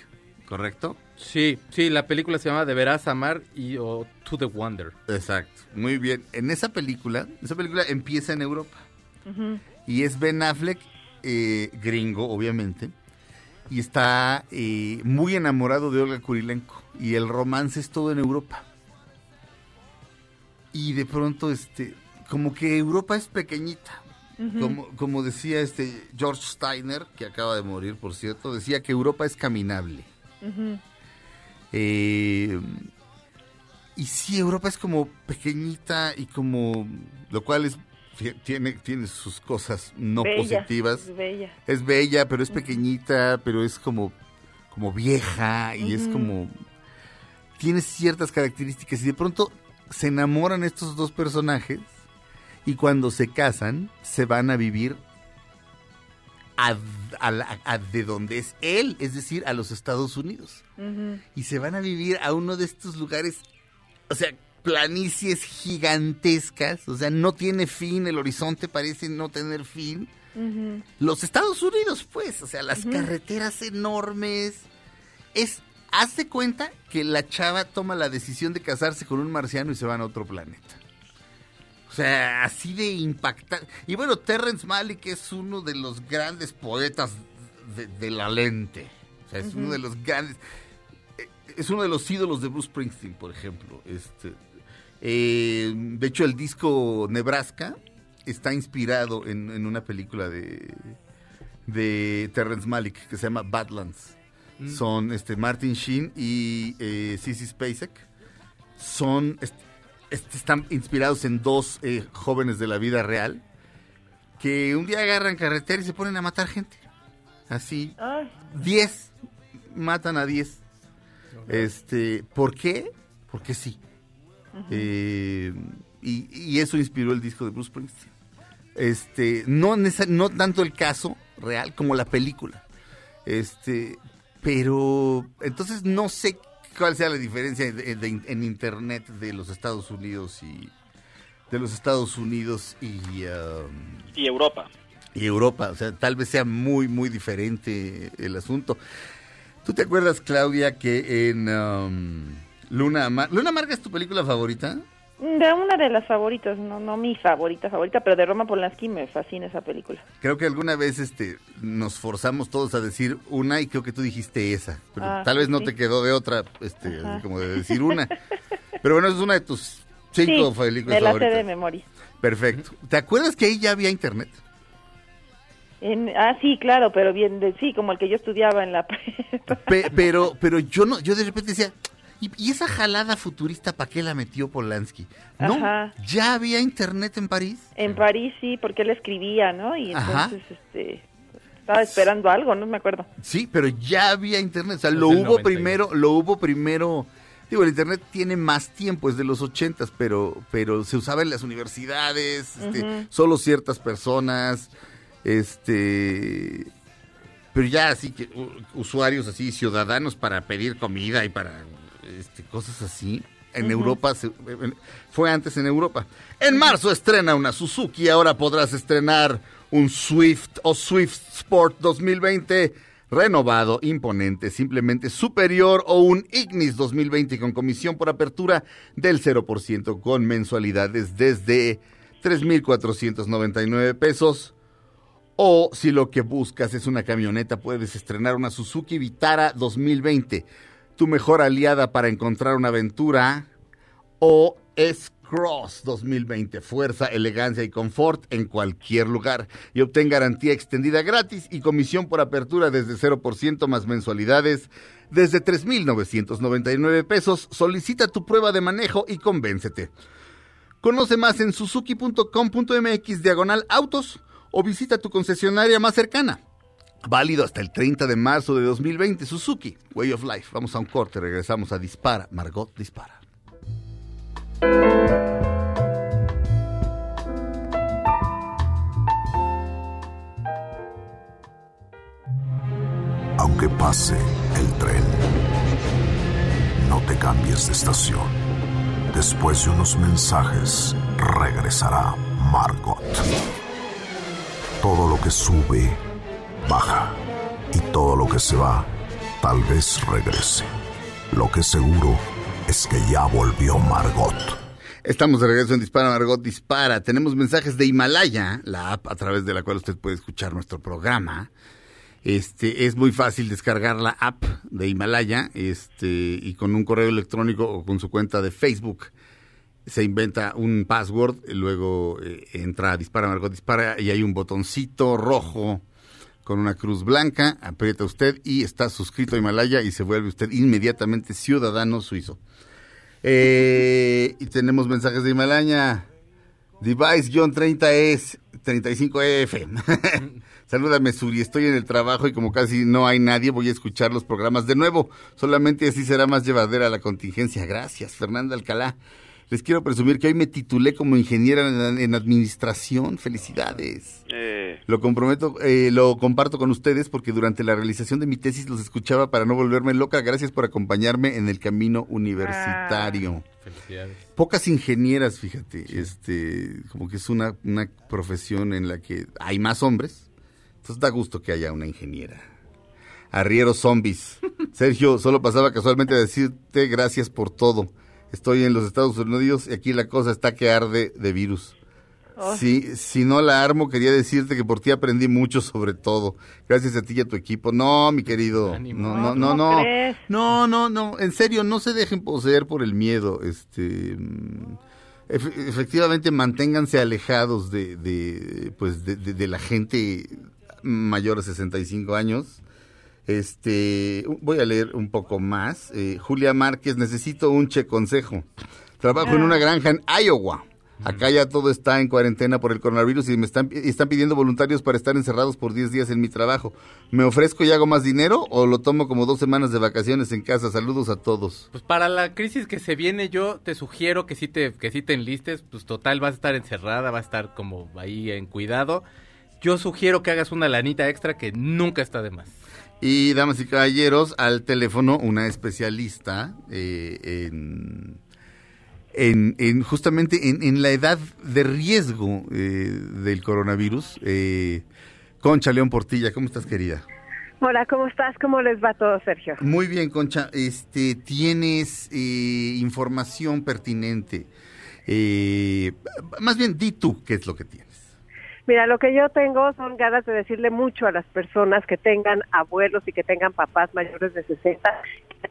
¿correcto? Sí, sí, la película se llama Deberás amar y o To the Wonder. Exacto, muy bien. En esa película, esa película empieza en Europa. Y es Ben Affleck, eh, gringo, obviamente. Y está eh, muy enamorado de Olga Kurilenko. Y el romance es todo en Europa. Y de pronto, este, como que Europa es pequeñita. como, como decía este George Steiner, que acaba de morir, por cierto, decía que Europa es caminable. Eh, y sí, Europa es como pequeñita y como, lo cual es tiene, tiene sus cosas no Bella, positivas. es bella. Es bella, pero es pequeñita, pero es como, como vieja y es como... Tiene ciertas características y de pronto se enamoran estos dos personajes y cuando se casan se van a vivir a, a la- a de donde es él, es decir, a los Estados Unidos. Y se van a vivir a uno de estos lugares, o sea, planicies gigantescas, o sea, no tiene fin, el horizonte parece no tener fin. Los Estados Unidos, pues, o sea, las carreteras enormes. Es, hazte cuenta que la chava toma la decisión de casarse con un marciano y se van a otro planeta. O sea, así de impactante. Y bueno, Terrence Malick es uno de los grandes poetas de, de la lente. O sea, es uno de los grandes. eh, Es uno de los ídolos de Bruce Springsteen, por ejemplo. Este, eh, de hecho, el disco Nebraska está inspirado en, en una película de, de Terrence Malick que se llama Badlands. Son este, Martin Sheen y eh, Sissy Spacek. Son, están inspirados en dos eh, jóvenes de la vida real que un día agarran carretera y se ponen a matar gente. Así, Ay, 10 matan a 10. Este, ¿por qué? Porque sí. Eh, y, y eso inspiró el disco de Bruce Springsteen. Este, no, no tanto el caso real como la película. Este, pero entonces no sé cuál sea la diferencia de- de- en internet de los Estados Unidos y de los Estados Unidos y um, Y Europa. y Europa. O sea, tal vez sea muy, muy diferente el asunto. ¿Tú te acuerdas, Claudia, que en um, Luna Amarga... ¿Luna Amarga es tu película favorita? De una de las favoritas, no no mi favorita favorita, pero de Roma Polanski me fascina esa película. Creo que alguna vez este, nos forzamos todos a decir una y creo que tú dijiste esa. Pero Ah, tal vez no sí. te quedó de otra, este, así como de decir una. Pero bueno, es una de tus cinco sí, películas me la sé favoritas. de memoria. Perfecto. ¿Te acuerdas que ahí ya había internet? En- ah, sí, claro, pero bien, de, sí, como el que yo estudiaba en la prepa. Pe- pero, pero yo no, yo de repente decía, ¿y, y esa jalada futurista para qué la metió Polanski? No, Ajá. ya había internet en París. En París sí, porque él escribía, ¿no? Y Ajá. entonces, este, estaba esperando algo, no me acuerdo. Sí, pero ya había internet. O sea, lo hubo 91. primero, lo hubo primero. Digo, el internet tiene más tiempo, es de los ochentas, pero, pero se usaba en las universidades, este, solo ciertas personas, este, pero ya así que usuarios así, ciudadanos para pedir comida y para este, cosas así. En Europa, se- fue antes en Europa. En marzo estrena una Suzuki, ahora podrás estrenar un Swift o Swift Sport 2020 renovado, imponente, simplemente superior o un Ignis 2020 con comisión por apertura del 0% con mensualidades desde 3.499 pesos. O si lo que buscas es una camioneta, puedes estrenar una Suzuki Vitara 2020, tu mejor aliada para encontrar una aventura. O S-Cross 2020, fuerza, elegancia y confort en cualquier lugar. Y obtén garantía extendida gratis y comisión por apertura desde 0% más mensualidades desde 3.999 pesos. Solicita tu prueba de manejo y convéncete. Conoce más en suzuki.com.mx diagonal autos o visita tu concesionaria más cercana. Válido hasta el 30 de marzo de 2020. Suzuki, Way of Life. Vamos a un corte, regresamos a Dispara. Margot Dispara. aunque pase el tren. No te cambies de estación. Después de unos mensajes, regresará Margot. Todo lo que sube, baja. Y todo lo que se va, tal vez regrese. Lo que seguro es que ya volvió Margot. Estamos de regreso en Dispara Margot Dispara. Tenemos mensajes de Himalaya, la app a través de la cual usted puede escuchar nuestro programa. Este es muy fácil descargar la app de Himalaya, este y con un correo electrónico o con su cuenta de Facebook se inventa un password, luego eh, entra a Dispara Margot Dispara y hay un botoncito rojo con una cruz blanca, aprieta usted y está suscrito a Himalaya y se vuelve usted inmediatamente ciudadano suizo. Eh, y tenemos mensajes de Himalaya. Device-30 es 35F. Salúdame, Suri. Estoy en el trabajo y como casi no hay nadie, voy a escuchar los programas de nuevo. Solamente así será más llevadera la contingencia. Gracias, Fernanda Alcalá. Les quiero presumir que hoy me titulé como ingeniera en, en administración. Felicidades. Eh, Lo comprometo, eh, lo comparto con ustedes porque durante la realización de mi tesis los escuchaba para no volverme loca. Gracias por acompañarme en el camino universitario. Felicidades. Pocas ingenieras, fíjate, este, como que es una, una profesión en la que hay más hombres. Entonces da gusto que haya una ingeniera. Arrieros zombies. Sergio, solo pasaba casualmente a decirte gracias por todo. Estoy en los Estados Unidos y aquí la cosa está que arde de virus. Sí, si no la armo, quería decirte que por ti aprendí mucho sobre todo. Gracias a ti y a tu equipo. No, mi querido. No, no, no, ¿Cómo no. No, no, no. En serio, no se dejen poseer por el miedo. Este. mm, efe- efectivamente, manténganse alejados de, de pues, de, de- de la gente mayor de 65 años. Este, voy a leer un poco más. Eh, Julia Márquez, necesito un che consejo. Trabajo en una granja en Iowa. Acá ya todo está en cuarentena por el coronavirus y me están, están pidiendo voluntarios para estar encerrados por 10 días en mi trabajo. ¿Me ofrezco y hago más dinero o lo tomo como dos semanas de vacaciones en casa? Saludos a todos. Pues para la crisis que se viene, yo te sugiero que sí te, que sí te enlistes. Pues total, vas a estar encerrada, va a estar como ahí en cuidado. Yo sugiero que hagas una lanita extra que nunca está de más. Y damas y caballeros, al teléfono una especialista eh, en, en, en justamente en, en la edad de riesgo eh, del coronavirus. Eh, Concha León Portilla, ¿cómo estás querida? Hola, ¿cómo estás? ¿Cómo les va todo, Sergio? Muy bien, Concha. Este, tienes eh, información pertinente. Eh, más bien, di tú qué es lo que tienes. Mira, lo que yo tengo son ganas de decirle mucho a las personas que tengan abuelos y que tengan papás mayores de 60,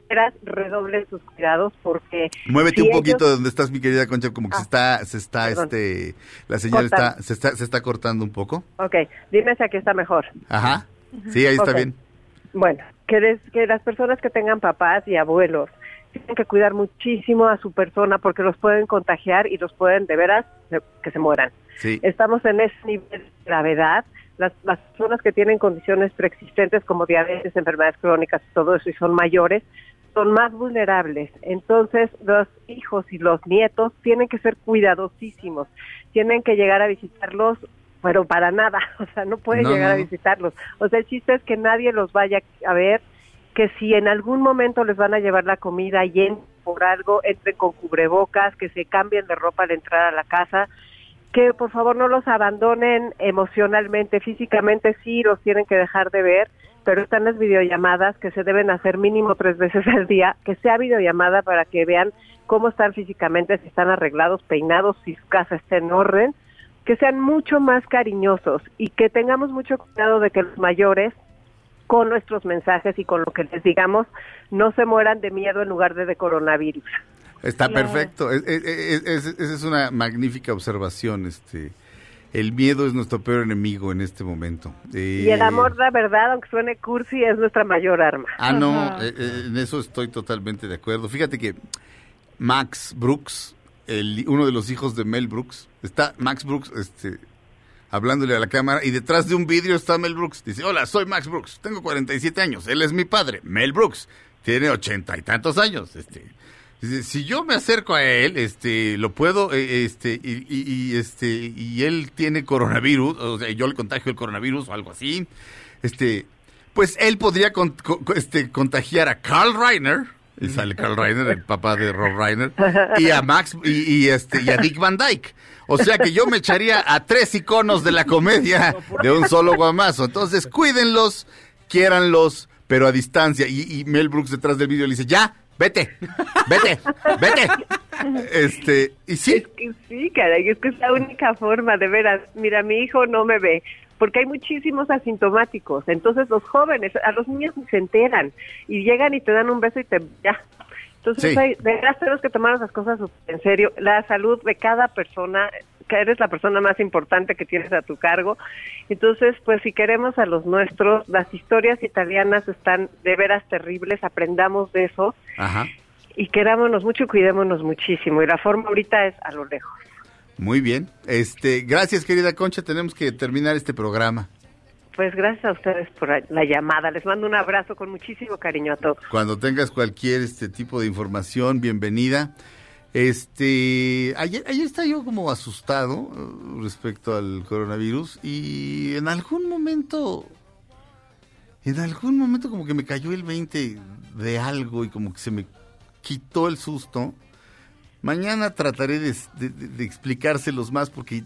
que redoblen sus cuidados porque... Muévete si un poquito de donde estás, mi querida Concha, como que se Ah, está, se está, perdón. este, la señal está, se está, se está cortando un poco. Ok, dime si aquí está mejor. Ajá. Sí, ahí está bien. Bueno, que las personas que tengan papás y abuelos tienen que cuidar muchísimo a su persona porque los pueden contagiar y los pueden de veras que se mueran. Sí. Estamos en ese nivel de gravedad. Las, las personas que tienen condiciones preexistentes como diabetes, enfermedades crónicas y todo eso y son mayores, son más vulnerables. Entonces, los hijos y los nietos tienen que ser cuidadosísimos. Tienen que llegar a visitarlos, pero para nada. O sea, no pueden No, llegar a visitarlos. O sea, el chiste es que nadie los vaya a ver, que si en algún momento les van a llevar la comida y entren por algo, entren con cubrebocas, que se cambien de ropa al entrar a la casa, que por favor no los abandonen emocionalmente, físicamente sí los tienen que dejar de ver, pero están las videollamadas que se deben hacer mínimo tres veces al día, que sea videollamada para que vean cómo están físicamente, si están arreglados, peinados, si su casa está en orden, que sean mucho más cariñosos y que tengamos mucho cuidado de que los mayores con nuestros mensajes y con lo que les digamos, no se mueran de miedo en lugar de de coronavirus. Está perfecto. Es- es- es- es- Esa es una magnífica observación. Este, el miedo es nuestro peor enemigo en este momento. Eh, Y el amor, la verdad, aunque suene cursi, es nuestra mayor arma. Ah, no, eh, eh, en eso estoy totalmente de acuerdo. Fíjate que Max Brooks, el, uno de los hijos de Mel Brooks, está Max Brooks este, hablándole a la cámara y detrás de un vidrio está Mel Brooks. Dice, hola, soy Max Brooks, tengo 47 años, él es mi padre, Mel Brooks, tiene ochenta y tantos años. Este, dice, si yo me acerco a él, este, lo puedo, eh, este, y, y- y, este, y él tiene coronavirus, o sea, yo le contagio el coronavirus o algo así, este, pues él podría este, contagiar a Carl Reiner, y sale Carl Reiner, el papá de Rob Reiner, y a Max y, y, este, y a Dick Van Dyke. O sea que yo me echaría a tres iconos de la comedia de un solo guamazo. Entonces, cuídenlos, quiéranlos, pero a distancia. Y, y Mel Brooks detrás del vídeo le dice, ya, vete, vete, vete. Este, y sí, Es que sí, caray, es que es la única forma, de veras. Mira, mi hijo no me ve, porque hay muchísimos asintomáticos. Entonces los jóvenes, a los niños ni se enteran y llegan y te dan un beso y te ya. Entonces Sí. hay, de veras tenemos que tomar las cosas en serio. La salud de cada persona, que eres la persona más importante que tienes a tu cargo. Entonces, pues si queremos a los nuestros, las historias italianas están de veras terribles, aprendamos de eso ajá. y querámonos mucho y cuidémonos muchísimo. Y la forma ahorita es a lo lejos. Muy bien. Este, gracias, querida Concha. Tenemos que terminar este programa. Pues gracias a ustedes por la llamada. Les mando un abrazo con muchísimo cariño a todos. Cuando tengas cualquier este tipo de información, bienvenida. Este, ayer, ayer estaba yo como asustado eh, respecto al coronavirus y en algún momento, en algún momento como que me cayó el 20 de algo y como que se me quitó el susto. Mañana trataré de, de- de- de explicárselos más porque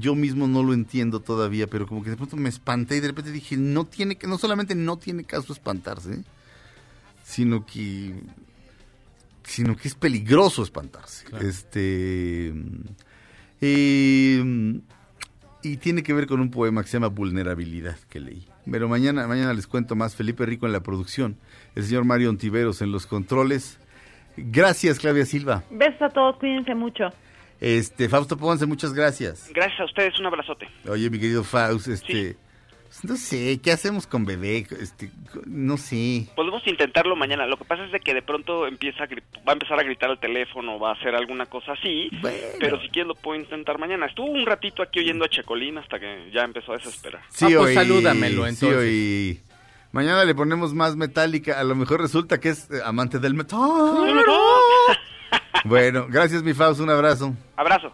yo mismo no lo entiendo todavía, pero como que de pronto me espanté y de repente dije, no tiene que, no solamente no tiene caso espantarse, sino que sino que es peligroso espantarse. Este eh, y tiene que ver con un poema que se llama Vulnerabilidad que leí. Pero mañana mañana les cuento más. Felipe Rico en la producción, el señor Mario Ontiveros en los controles. Gracias, Claudia Silva. Besos a todos, cuídense mucho. Este Fausto Ponce, muchas gracias. Gracias a ustedes, un abrazote. Oye, mi querido Faust, este Sí. no sé, ¿qué hacemos con bebé? Este, no sé. Podemos intentarlo mañana. Lo que pasa es de que de pronto empieza a va a empezar a gritar al teléfono, va a hacer alguna cosa así. Bueno. Pero si quieres lo puedo intentar mañana. Estuvo un ratito aquí oyendo a Checolín hasta que ya empezó a desesperar. Sí, Ah, pues oí, salúdamelo, sí, entonces. oí. Mañana le ponemos más metálica. A lo mejor resulta que es eh, amante del metal. Bueno, gracias, mi Faust. Un abrazo. Abrazo.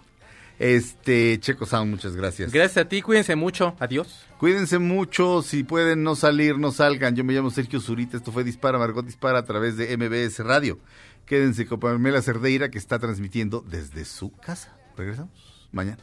Este, Checo Sound, muchas gracias. Gracias a ti, cuídense mucho. Adiós. Cuídense mucho. Si pueden no salir, no salgan. Yo me llamo Sergio Zurita. Esto fue Dispara, Margot Dispara a través de MBS Radio. Quédense con Pamela Cerdeira, que está transmitiendo desde su casa. Regresamos mañana.